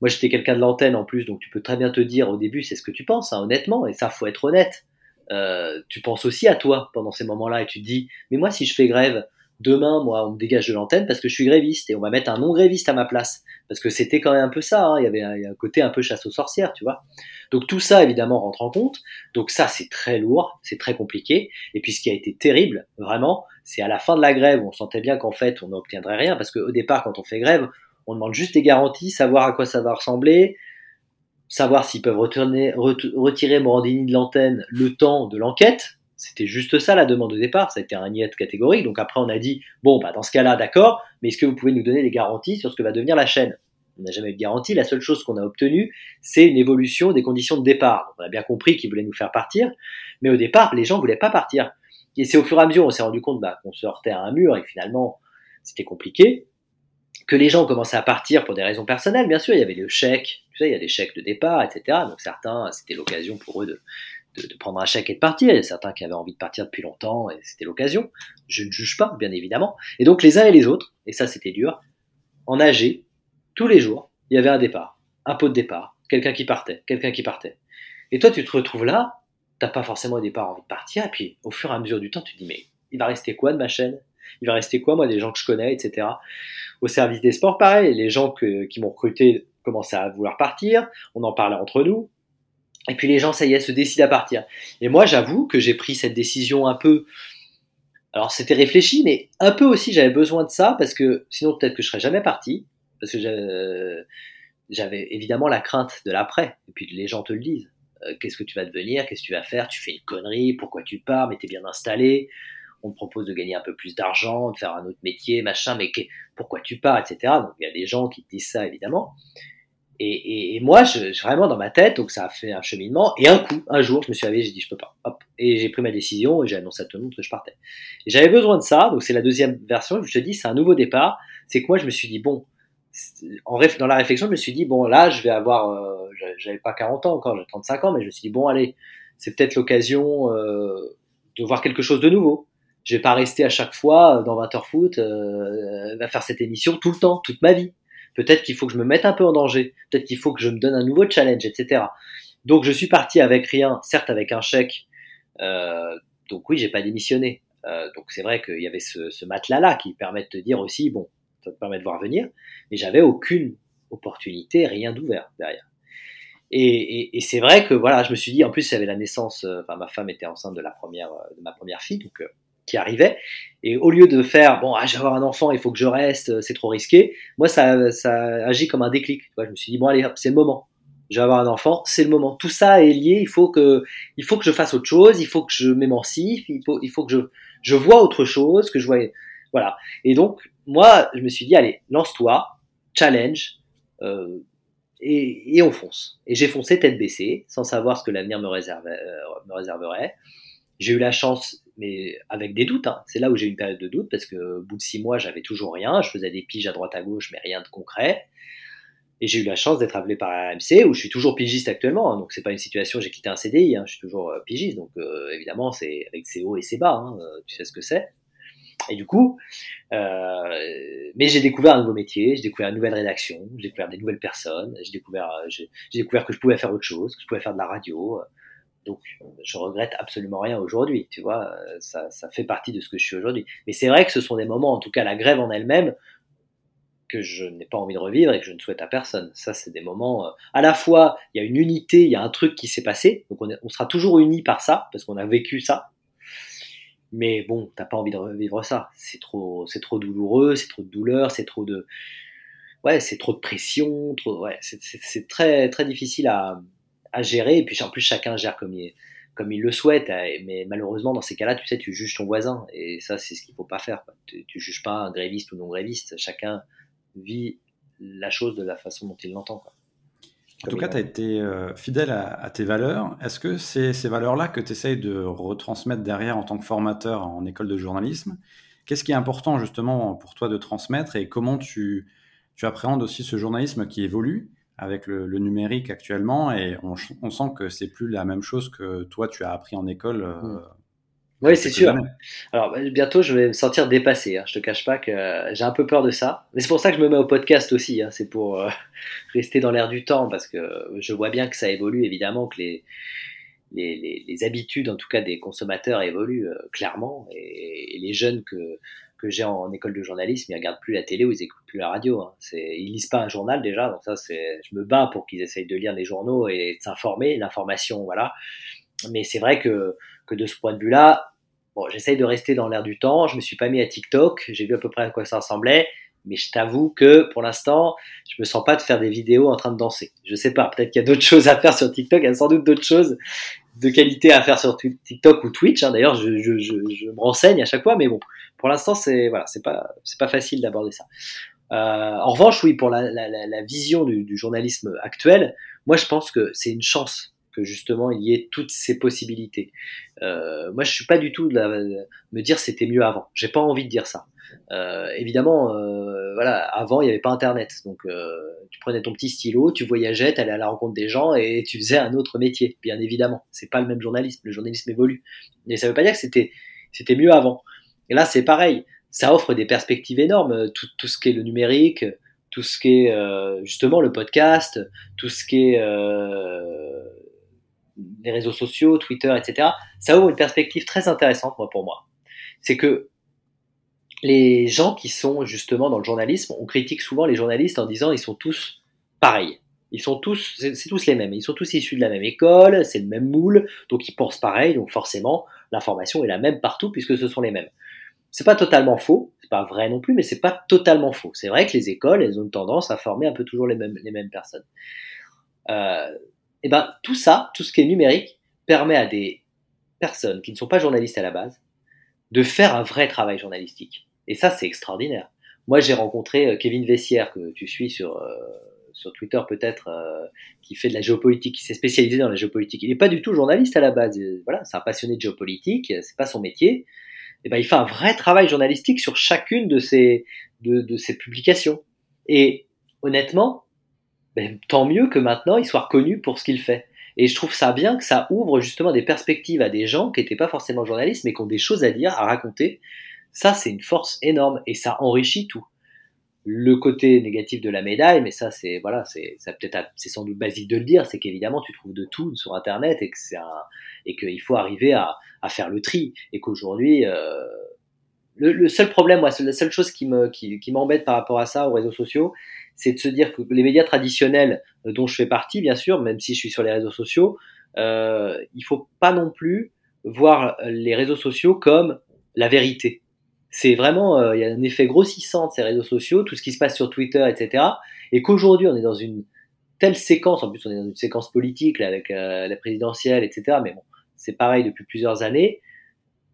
Moi, j'étais quelqu'un de l'antenne en plus, donc tu peux très bien te dire au début, c'est ce que tu penses, hein, honnêtement, et ça, faut être honnête. Euh, tu penses aussi à toi pendant ces moments-là et tu te dis, mais moi, si je fais grève, demain, moi, on me dégage de l'antenne parce que je suis gréviste et on va mettre un non gréviste à ma place. Parce que c'était quand même un peu ça, hein. il, y avait un, côté un peu chasse aux sorcières, tu vois. Donc tout ça, évidemment, rentre en compte. Donc ça, c'est très lourd, c'est très compliqué. Et puis ce qui a été terrible, vraiment, c'est à la fin de la grève, on sentait bien qu'en fait, on n'obtiendrait rien parce qu'au départ, quand on fait grève, on demande juste des garanties, savoir à quoi ça va ressembler, savoir s'ils peuvent retourner, retirer Morandini de l'antenne le temps de l'enquête, c'était juste ça la demande au départ, ça a été un niet catégorique. Donc après on a dit bon bah dans ce cas-là d'accord, mais est-ce que vous pouvez nous donner des garanties sur ce que va devenir la chaîne? On n'a jamais eu de garantie. La seule chose qu'on a obtenue, c'est une évolution des conditions de départ. on a bien compris qu'ils voulaient nous faire partir, mais au départ les gens voulaient pas partir. Et c'est au fur et à mesure on s'est rendu compte bah, qu'on se heurtait à un mur et que finalement c'était compliqué. Que les gens commencé à partir pour des raisons personnelles, bien sûr, il y avait le chèque, tu sais, il y a des chèques de départ, etc. Donc certains, c'était l'occasion pour eux de, de, de, prendre un chèque et de partir. Il y a certains qui avaient envie de partir depuis longtemps et c'était l'occasion. Je ne juge pas, bien évidemment. Et donc les uns et les autres, et ça c'était dur, en AG, tous les jours, il y avait un départ, un pot de départ, quelqu'un qui partait, quelqu'un qui partait. Et toi, tu te retrouves là, t'as pas forcément au départ envie de partir, et puis au fur et à mesure du temps, tu te dis, mais il va rester quoi de ma chaîne? Il va rester quoi, moi, des gens que je connais, etc. Au service des sports, pareil, les gens que, qui m'ont recruté commençaient à vouloir partir, on en parlait entre nous, et puis les gens, ça y est, se décident à partir. Et moi, j'avoue que j'ai pris cette décision un peu. Alors c'était réfléchi, mais un peu aussi j'avais besoin de ça parce que sinon peut-être que je serais jamais parti parce que j'avais évidemment la crainte de l'après. Et puis les gens te le disent. Euh, qu'est-ce que tu vas devenir? Qu'est-ce que tu vas faire? Tu fais une connerie? Pourquoi tu pars? Mais t'es bien installé. On te propose de gagner un peu plus d'argent, de faire un autre métier, machin. Mais pourquoi tu pars, etc. Donc il y a des gens qui te disent ça évidemment. Et, et, et, moi, je, vraiment dans ma tête, donc ça a fait un cheminement. Et un coup, un jour, je me suis réveillé, j'ai dit je peux pas. Hop. Et j'ai pris ma décision et j'ai annoncé à tout le monde que je partais. J'avais besoin de ça, donc c'est la deuxième version. Je te dis, c'est un nouveau départ. C'est que moi, je me suis dit bon, en dans la réflexion, je me suis dit bon, là, je vais avoir, euh, j'avais pas 40 ans encore, j'ai 35 ans, mais je me suis dit bon, allez, c'est peut-être l'occasion euh, de voir quelque chose de nouveau. Je vais pas rester à chaque fois dans 20 heures foot, euh, à faire cette émission tout le temps, toute ma vie. Peut-être qu'il faut que je me mette un peu en danger. Peut-être qu'il faut que je me donne un nouveau challenge, etc. Donc je suis parti avec rien, certes avec un chèque. Euh, donc oui, j'ai pas démissionné. Euh, donc c'est vrai qu'il y avait ce, ce matelas-là qui permet de te dire aussi, bon, ça te permet de voir venir. Mais j'avais aucune opportunité, rien d'ouvert derrière. Et, et, et c'est vrai que voilà, je me suis dit, en plus, il y avait la naissance, euh, enfin ma femme était enceinte de la première, de ma première fille, donc euh, qui arrivait. Et au lieu de faire, bon, ah, je vais avoir un enfant, il faut que je reste, euh, c'est trop risqué, moi, ça, ça agit comme un déclic. Je me suis dit, bon, allez, c'est le moment. Je vais avoir un enfant, c'est le moment. Tout ça est lié, il faut que, il faut que je fasse autre chose, il faut que je m'émancipe, il faut, il faut que je, je vois autre chose, que je vois, voilà. Et donc, moi, je me suis dit, allez, lance-toi, challenge, euh, et, et, on fonce. Et j'ai foncé tête baissée, sans savoir ce que l'avenir me, réservait, euh, me réserverait. J'ai eu la chance mais avec des doutes. Hein. C'est là où j'ai eu une période de doute parce que au bout de six mois, j'avais toujours rien. Je faisais des piges à droite à gauche, mais rien de concret. Et j'ai eu la chance d'être appelé par AMC, où je suis toujours pigiste actuellement. Hein. donc c'est pas une situation, j'ai quitté un CDI, hein. je suis toujours euh, pigiste. Donc euh, évidemment, c'est avec ses hauts et ses bas. Hein. Euh, tu sais ce que c'est. Et du coup, mais j'ai découvert un nouveau métier, j'ai découvert une nouvelle rédaction, j'ai découvert des nouvelles personnes, j'ai découvert, j'ai découvert que je pouvais faire autre chose, que je pouvais faire de la radio, donc, je regrette absolument rien aujourd'hui, tu vois, euh, ça, ça, fait partie de ce que je suis aujourd'hui. Mais c'est vrai que ce sont des moments, en tout cas la grève en elle-même, que je n'ai pas envie de revivre et que je ne souhaite à personne. Ça, c'est des moments, euh, à la fois, il y a une unité, il y a un truc qui s'est passé, donc on, est, on sera toujours unis par ça, parce qu'on a vécu ça. Mais bon, t'as pas envie de revivre ça. C'est trop, c'est trop douloureux, c'est trop de douleur, c'est trop de, ouais, c'est trop de pression, trop, ouais, c'est très, très difficile à, à gérer. Et puis en plus, chacun gère comme il, comme il le souhaite. Mais malheureusement, dans ces cas-là, tu sais, tu juges ton voisin. Et ça, c'est ce qu'il faut pas faire. Tu, tu juges pas un gréviste ou non gréviste. Chacun vit la chose de la façon dont il l'entend. En tout cas, tu as été euh, fidèle à, tes valeurs. Est-ce que c'est ces valeurs-là que tu essayes de retransmettre derrière en tant que formateur en école de journalisme? Qu'est-ce qui est important justement pour toi de transmettre? Et comment tu, tu appréhendes aussi ce journalisme qui évolue? Avec le, numérique actuellement et on, on sent que c'est plus la même chose que toi tu as appris en école. Mmh. Oui, c'est sûr. Alors bah, bientôt, je vais me sentir dépassé. Hein. Je te cache pas que euh, j'ai un peu peur de ça. Mais c'est pour ça que je me mets au podcast aussi. Hein. C'est pour euh, [laughs] rester dans l'air du temps parce que je vois bien que ça évolue, évidemment, que les, les, les, habitudes, en tout cas des consommateurs, évoluent euh, clairement. Et, les jeunes que, que j'ai en, école de journalisme, ils regardent plus la télé ou ils écoutent plus la radio. Hein. Ils lisent pas un journal déjà. Donc ça, c'est, je me bats pour qu'ils essayent de lire les journaux et de s'informer. L'information, voilà. Mais c'est vrai que, de ce point de vue-là, j'essaye de rester dans l'air du temps. Je me suis pas mis à TikTok. J'ai vu à peu près à quoi ça ressemblait. Mais je t'avoue que pour l'instant, je me sens pas de faire des vidéos en train de danser. Je sais pas. Peut-être qu'il y a d'autres [laughs] choses à faire sur TikTok. Il y a sans doute d'autres choses de qualité à faire sur TikTok ou Twitch. Hein. D'ailleurs, je, je, je, je, me renseigne à chaque fois. Mais bon, pour l'instant, c'est voilà, c'est pas c'est pas facile d'aborder ça. Euh, en revanche, oui, pour la, la, la vision du, du journalisme actuel, moi, je pense que c'est une chance que justement il y ait toutes ces possibilités. Euh, moi, je suis pas du tout de, me dire c'était mieux avant. J'ai pas envie de dire ça. Euh, évidemment, euh, voilà, avant il n'y avait pas Internet, donc tu prenais ton petit stylo, tu voyageais, tu allais à la rencontre des gens et tu faisais un autre métier. Bien évidemment, c'est pas le même journalisme. Le journalisme évolue, mais ça veut pas dire que c'était c'était mieux avant. Et là, c'est pareil. Ça offre des perspectives énormes. Tout ce qui est le numérique, tout ce qui est justement le podcast, tout ce qui est les réseaux sociaux, Twitter, etc., ça ouvre une perspective très intéressante moi, pour moi. C'est que les gens qui sont justement dans le journalisme, on critique souvent les journalistes en disant ils sont tous pareils. Ils sont tous, c'est tous les mêmes. Ils sont tous issus de la même école, c'est le même moule, donc ils pensent pareil, donc forcément l'information est la même partout puisque ce sont les mêmes. C'est pas totalement faux, c'est pas vrai non plus, mais c'est pas totalement faux. C'est vrai que les écoles, elles ont tendance à former un peu toujours les mêmes, les mêmes personnes. Euh, et eh ben tout ça, tout ce qui est numérique, permet à des personnes qui ne sont pas journalistes à la base de faire un vrai travail journalistique. Et ça, c'est extraordinaire. Moi, j'ai rencontré euh, Kevin Vessière, que tu suis sur, euh, sur Twitter peut-être, euh, qui fait de la géopolitique, qui s'est spécialisé dans la géopolitique. Il n'est pas du tout journaliste à la base. Voilà, c'est un passionné de géopolitique, c'est pas son métier. Et eh ben, il fait un vrai travail journalistique sur chacune de ses, de, de ses publications. Et honnêtement, ben, tant mieux que maintenant il soit reconnu pour ce qu'il fait. Et je trouve ça bien que ça ouvre justement des perspectives à des gens qui n'étaient pas forcément journalistes, mais qui ont des choses à dire, à raconter. Ça, c'est une force énorme et ça enrichit tout. Le côté négatif de la médaille, mais ça, c'est voilà, c'est peut-être c'est sans doute basique de le dire, c'est qu'évidemment tu trouves de tout sur Internet et que c'est et qu'il faut arriver à, à, faire le tri et qu'aujourd'hui euh, le, le, seul problème, moi, la seule chose qui me qui, qui m'embête par rapport à ça aux réseaux sociaux, c'est de se dire que les médias traditionnels, euh, dont je fais partie, bien sûr, même si je suis sur les réseaux sociaux, euh, il faut pas non plus voir les réseaux sociaux comme la vérité. C'est vraiment, euh, il y a un effet grossissant de ces réseaux sociaux, tout ce qui se passe sur Twitter, etc. Et qu'aujourd'hui, on est dans une telle séquence, en plus on est dans une séquence politique là, avec euh, la présidentielle, etc. Mais bon, c'est pareil depuis plusieurs années.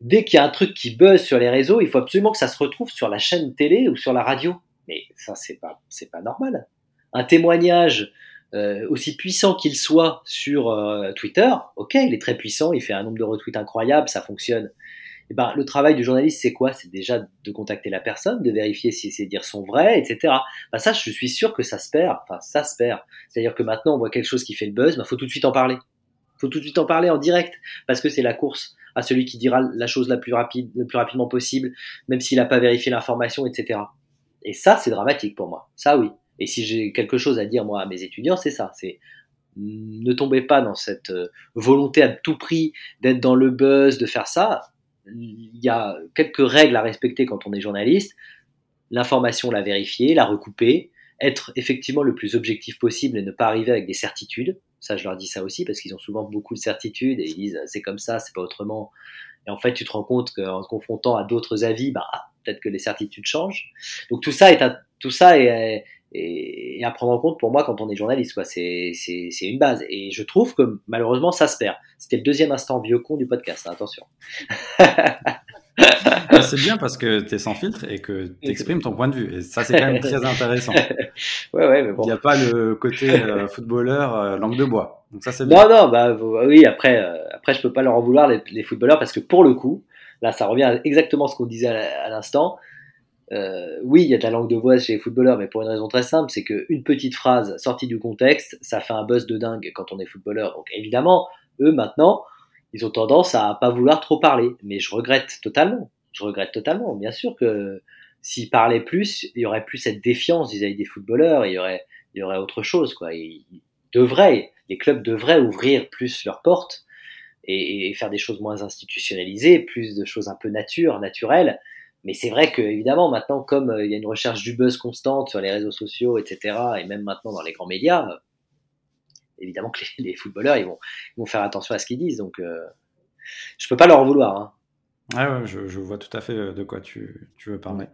Dès qu'il y a un truc qui buzz sur les réseaux, il faut absolument que ça se retrouve sur la chaîne télé ou sur la radio. Mais ça, c'est pas, c'est pas normal. Un témoignage euh, aussi puissant qu'il soit sur euh, Twitter, ok, il est très puissant, il fait un nombre de retweets incroyable, ça fonctionne. Eh ben, le travail du journaliste, c'est quoi? C'est déjà de contacter la personne, de vérifier si ses dires sont vrais, etc. Ben ça, je suis sûr que ça se perd. Enfin, ça se perd. C'est-à-dire que maintenant, on voit quelque chose qui fait le buzz, il ben, faut tout de suite en parler. faut tout de suite en parler en direct, parce que c'est la course à celui qui dira la chose la plus rapide, le plus rapidement possible, même s'il n'a pas vérifié l'information, etc. Et ça, c'est dramatique pour moi. Ça, oui. Et si j'ai quelque chose à dire, moi, à mes étudiants, c'est ça. C'est ne tombez pas dans cette euh, volonté à tout prix d'être dans le buzz, de faire ça. Il y a quelques règles à respecter quand on est journaliste. L'information, la vérifier, la recouper, être effectivement le plus objectif possible et ne pas arriver avec des certitudes. Ça, je leur dis ça aussi parce qu'ils ont souvent beaucoup de certitudes et ils disent c'est comme ça, c'est pas autrement. Et en fait, tu te rends compte qu'en te confrontant à d'autres avis, bah, peut-être que les certitudes changent. Donc tout ça est à, tout ça est, est, à prendre en compte pour moi quand on est journaliste. Quoi. C'est, c'est, c'est une base. Et je trouve que malheureusement ça se perd. C'était le deuxième instant vieux con du podcast. Hein, attention. [laughs] c'est bien parce que tu es sans filtre et que tu exprimes ton point de vue. Et ça, c'est quand même très intéressant. [laughs] ouais, ouais, mais bon. Il n'y a pas le côté euh, footballeur euh, langue de bois. Donc ça, c'est bien. Non, non, bah oui, après, euh, après je peux pas leur en vouloir les, les, footballeurs parce que pour le coup, là, ça revient à exactement ce qu'on disait à l'instant. euh, oui, il y a de la langue de voix chez les footballeurs, mais pour une raison très simple, c'est qu'une petite phrase sortie du contexte, ça fait un buzz de dingue quand on est footballeur. Donc évidemment, eux maintenant, ils ont tendance à pas vouloir trop parler. Mais je regrette totalement. Je regrette totalement. Bien sûr que s'ils parlaient plus, il y aurait plus cette défiance vis-à-vis des footballeurs. Il y aurait, il y aurait autre chose, quoi. Ils devraient, les clubs devraient ouvrir plus leurs portes et, et faire des choses moins institutionnalisées, plus de choses un peu nature, naturelles mais c'est vrai que évidemment maintenant, comme euh, il y a une recherche du buzz constante sur les réseaux sociaux, etc., et même maintenant dans les grands médias, euh, évidemment que les, footballeurs ils vont, ils vont faire attention à ce qu'ils disent. Donc, euh, je peux pas leur en vouloir. Hein. Ah ouais, je, je, vois tout à fait de quoi tu, tu veux parler.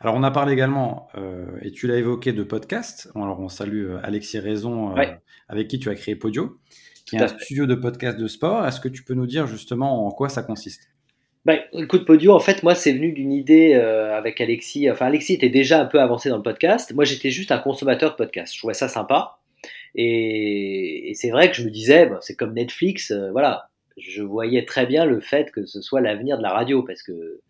Alors, on a parlé également, euh, et tu l'as évoqué, de podcast. Alors, on salue Alexis Raison, avec qui tu as créé Podio, qui est un studio de podcast de sport. Est-ce que tu peux nous dire justement en quoi ça consiste? Bah, écoute, Podio, en fait, moi, c'est venu d'une idée euh, avec Alexis. Enfin, Alexis était déjà un peu avancé dans le podcast. Moi, j'étais juste un consommateur de podcast. Je trouvais ça sympa. Et, et c'est vrai que je me disais, c'est comme Netflix, euh, voilà. Je voyais très bien le fait que ce soit l'avenir de la radio parce que,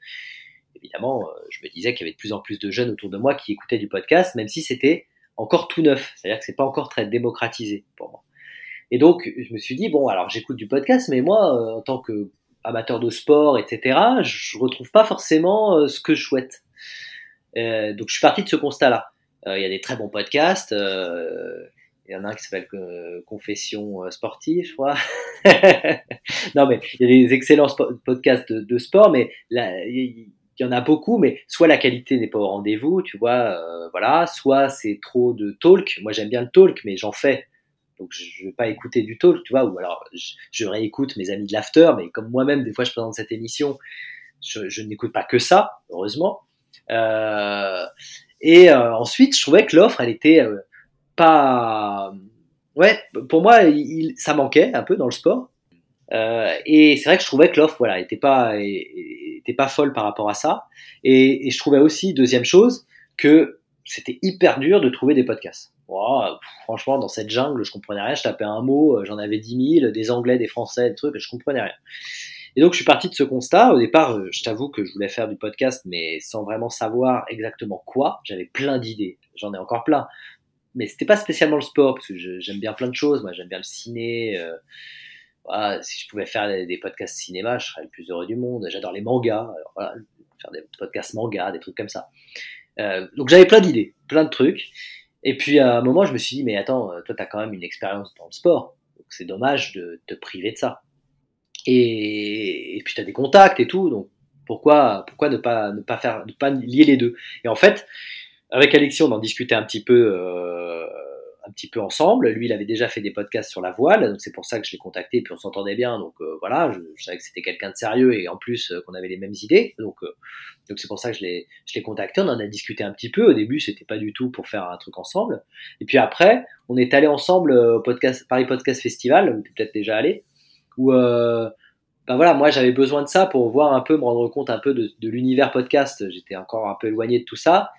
évidemment, euh, je me disais qu'il y avait de plus en plus de jeunes autour de moi qui écoutaient du podcast, même si c'était encore tout neuf. C'est-à-dire que c'est pas encore très démocratisé pour moi. Et donc, je me suis dit, bon, alors j'écoute du podcast, mais moi, en tant que amateur de sport, etc., je retrouve pas forcément euh, ce que je souhaite. Euh, donc je suis parti de ce constat-là. Euh, il y a des très bons podcasts. il y en a un qui s'appelle Confession sportive, je crois. [laughs] non, mais il y a des excellents podcasts de, sport, mais il y en a beaucoup, mais soit la qualité n'est pas au rendez-vous, tu vois, voilà, soit c'est trop de talk. Moi, j'aime bien le talk, mais j'en fais donc je ne vais pas écouter du talk, tu vois, ou alors je, réécoute mes amis de l'after, mais comme moi-même, des fois, je présente cette émission, je, n'écoute pas que ça, heureusement. Euh, et euh, ensuite, je trouvais que l'offre, elle était euh, pas... Ouais, pour moi, il, ça manquait un peu dans le sport. et c'est vrai que je trouvais que l'offre, voilà, était pas, était pas folle par rapport à ça. Et, et je trouvais aussi, deuxième chose, que c'était hyper dur de trouver des podcasts franchement, dans cette jungle, je comprenais rien. Je tapais un mot, euh, j'en avais 10 000, des anglais, des français, des trucs, je comprenais rien. Et donc, je suis parti de ce constat. Au départ, euh, je t'avoue que je voulais faire du podcast, mais sans vraiment savoir exactement quoi. J'avais plein d'idées. J'en ai encore plein. Mais c'était pas spécialement le sport, parce que j'aime bien plein de choses. Moi, j'aime bien le ciné. Euh, voilà, si je pouvais faire des, podcasts cinéma, je serais le plus heureux du monde. J'adore les mangas. Voilà, faire des podcasts mangas, des trucs comme ça. Euh, donc, j'avais plein d'idées, plein de trucs. Et puis à un moment, je me suis dit, mais attends, euh, toi, tu as quand même une expérience dans le sport. Donc c'est dommage de te priver de ça. Et, puis tu as des contacts et tout. Donc pourquoi, pourquoi ne, pas, ne, pas faire, ne pas lier les deux? Et en fait, avec Alexis, on en discutait un petit peu euh, un petit peu ensemble. Lui, il avait déjà fait des podcasts sur la voile, donc c'est pour ça que je l'ai contacté, puis on s'entendait bien. Donc euh, voilà, je, savais que c'était quelqu'un de sérieux et en plus euh, qu'on avait les mêmes idées. Donc euh, donc c'est pour ça que je l'ai je l'ai contacté. On en a discuté un petit peu. Au début, c'était pas du tout pour faire un truc ensemble. Et puis après, on est allé ensemble au podcast Paris Podcast Festival, tu peut-être déjà allé, où ben voilà, moi j'avais besoin de ça pour voir un peu, me rendre compte un peu de, de l'univers podcast. J'étais encore un peu éloigné de tout ça,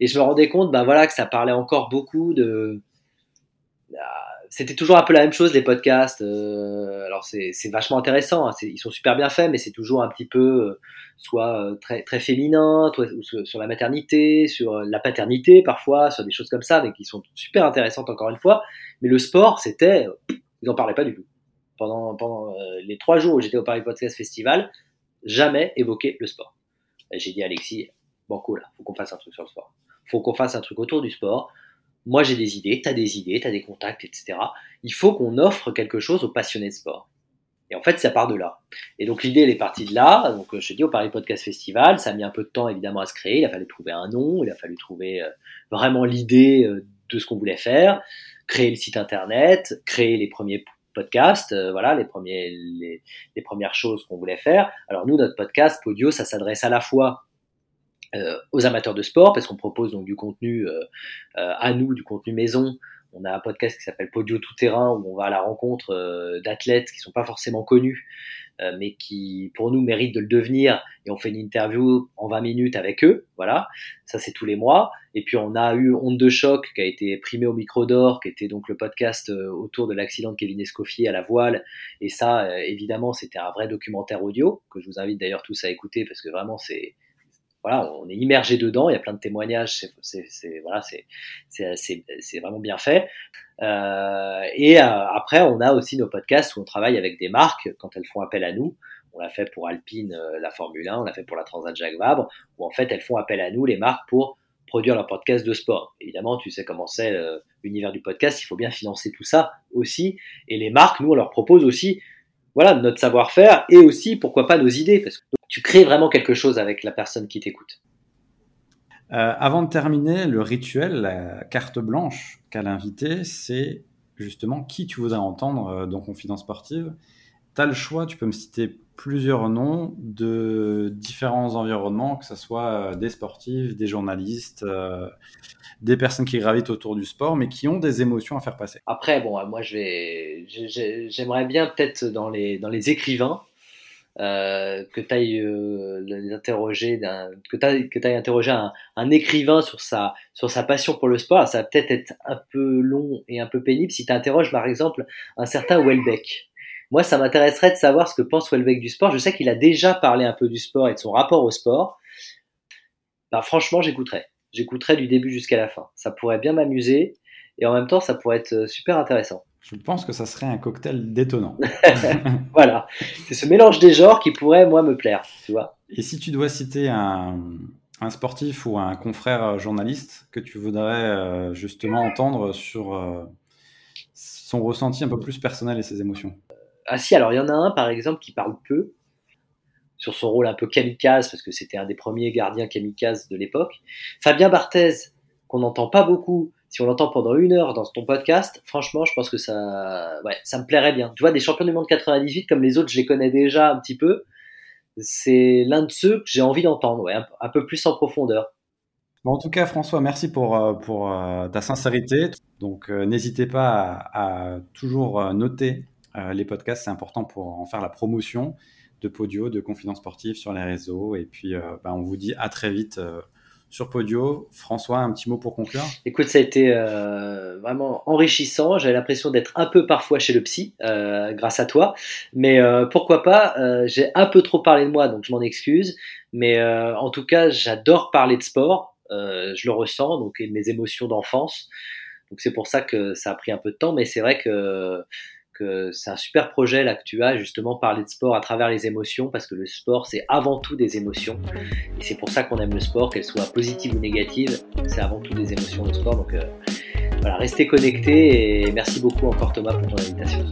et je me rendais compte, ben voilà, que ça parlait encore beaucoup de c'était toujours un peu la même chose les podcasts. Euh, alors c'est vachement intéressant, hein, ils sont super bien faits, mais c'est toujours un petit peu euh, soit euh, très féminin, soit, sur la maternité, sur la paternité parfois, sur des choses comme ça, mais qui sont super intéressantes encore une fois. Mais le sport, c'était, ils en parlaient pas du tout. Pendant les trois jours où j'étais au Paris Podcast Festival, jamais évoqué le sport. J'ai dit à Alexis, bon cool, faut qu'on fasse un truc sur le sport. Faut qu'on fasse un truc autour du sport moi j'ai des idées, tu as des idées, tu as des contacts, etc. Il faut qu'on offre quelque chose aux passionnés de sport. Et en fait, ça part de là. Et donc l'idée, elle est partie de là. Donc je te dis, au Paris Podcast Festival, ça a mis un peu de temps évidemment à se créer. Il a fallu trouver un nom, il a fallu trouver euh, vraiment l'idée euh, de ce qu'on voulait faire, créer le site internet, créer les premiers podcasts, euh, voilà, les, premiers, les, les premières choses qu'on voulait faire. Alors nous, notre podcast, Podio, ça s'adresse à la fois euh, aux amateurs de sport parce qu'on propose donc du contenu euh, euh, à nous, du contenu maison. On a un podcast qui s'appelle Podio Tout Terrain où on va à la rencontre d'athlètes qui sont pas forcément connus, mais qui pour nous méritent de le devenir. Et on fait une interview en 20 minutes avec eux. Voilà, ça c'est tous les mois. Et puis on a eu Honte de choc qui a été primé au micro d'or, qui était donc le podcast autour de l'accident de Kevin Escoffier à la voile. Et ça, évidemment, c'était un vrai documentaire audio que je vous invite d'ailleurs tous à écouter parce que vraiment c'est voilà, on est immergé dedans. Il y a plein de témoignages. C'est voilà, c'est vraiment bien fait. Euh, et euh, après, on a aussi nos podcasts où on travaille avec des marques quand elles font appel à nous. On l'a fait pour Alpine, euh, la Formule 1, on l'a fait pour la Transat Jacques Vabre, où en fait elles font appel à nous, les marques, pour produire leur podcast de sport. Évidemment, tu sais comment c'est l'univers du podcast, il faut bien financer tout ça aussi. Et les marques, nous, on leur propose aussi voilà, notre savoir-faire et aussi, pourquoi pas, nos idées, parce que tu crées vraiment quelque chose avec la personne qui t'écoute. Euh, avant de terminer, le rituel, la carte blanche qu'a l'invité, c'est justement qui tu voudrais entendre euh, dans Confidence Sportive. Tu as le choix, tu peux me citer plusieurs noms de différents environnements, que ce soit euh, des sportifs, des journalistes, des personnes qui gravitent autour du sport, mais qui ont des émotions à faire passer. Après, bon, moi, j'aimerais bien peut-être dans les, dans les écrivains, euh, que tu ailles euh, interroger que que un, écrivain sur sa passion pour le sport. Ça va peut-être être un peu long et un peu pénible si tu interroges par exemple un certain Welbeck. Moi ça m'intéresserait de savoir ce que pense Welbeck du sport. Je sais qu'il a déjà parlé un peu du sport et de son rapport au sport. Bah, franchement j'écouterais. J'écouterais du début jusqu'à la fin. Ça pourrait bien m'amuser et en même temps ça pourrait être euh, super intéressant je pense que ça serait un cocktail détonnant. [laughs] voilà, c'est ce mélange des genres qui pourrait, moi, me plaire, tu vois. Et si tu dois citer un, sportif ou un confrère journaliste que tu voudrais euh, justement entendre sur euh, son ressenti un peu plus personnel et ses émotions? Ah si, alors il y en a un, par exemple, qui parle peu, sur son rôle un peu kamikaze, parce que c'était un des premiers gardiens kamikaze de l'époque. Fabien Barthez, qu'on n'entend pas beaucoup, si on l'entend pendant une heure dans ton podcast, franchement, je pense que ça, ouais, ça me plairait bien. Tu vois, des champions du monde 98, comme les autres, je les connais déjà un petit peu. C'est l'un de ceux que j'ai envie d'entendre, ouais, un, peu plus en profondeur. En tout cas, François, merci pour, euh, pour euh, ta sincérité. Donc, euh, n'hésitez pas à, toujours noter les podcasts, c'est important pour en faire la promotion de Podio, de Confidence Sportive sur les réseaux. Et puis, bah, on vous dit à très vite sur Podio. François, un petit mot pour conclure Écoute, ça a été euh, vraiment enrichissant. J'avais l'impression d'être un peu parfois chez le psy, euh, grâce à toi. Mais euh, pourquoi pas J'ai un peu trop parlé de moi, donc je m'en excuse. Mais en tout cas, j'adore parler de sport. je le ressens, donc et mes émotions d'enfance. Donc c'est pour ça que ça a pris un peu de temps. Mais c'est vrai que c'est un super projet là que tu as justement parler de sport à travers les émotions parce que le sport c'est avant tout des émotions. Et c'est pour ça qu'on aime le sport qu'elles soient positives ou négatives c'est avant tout des émotions le sport. Donc euh, voilà restez connectés et merci beaucoup encore Thomas pour ton invitation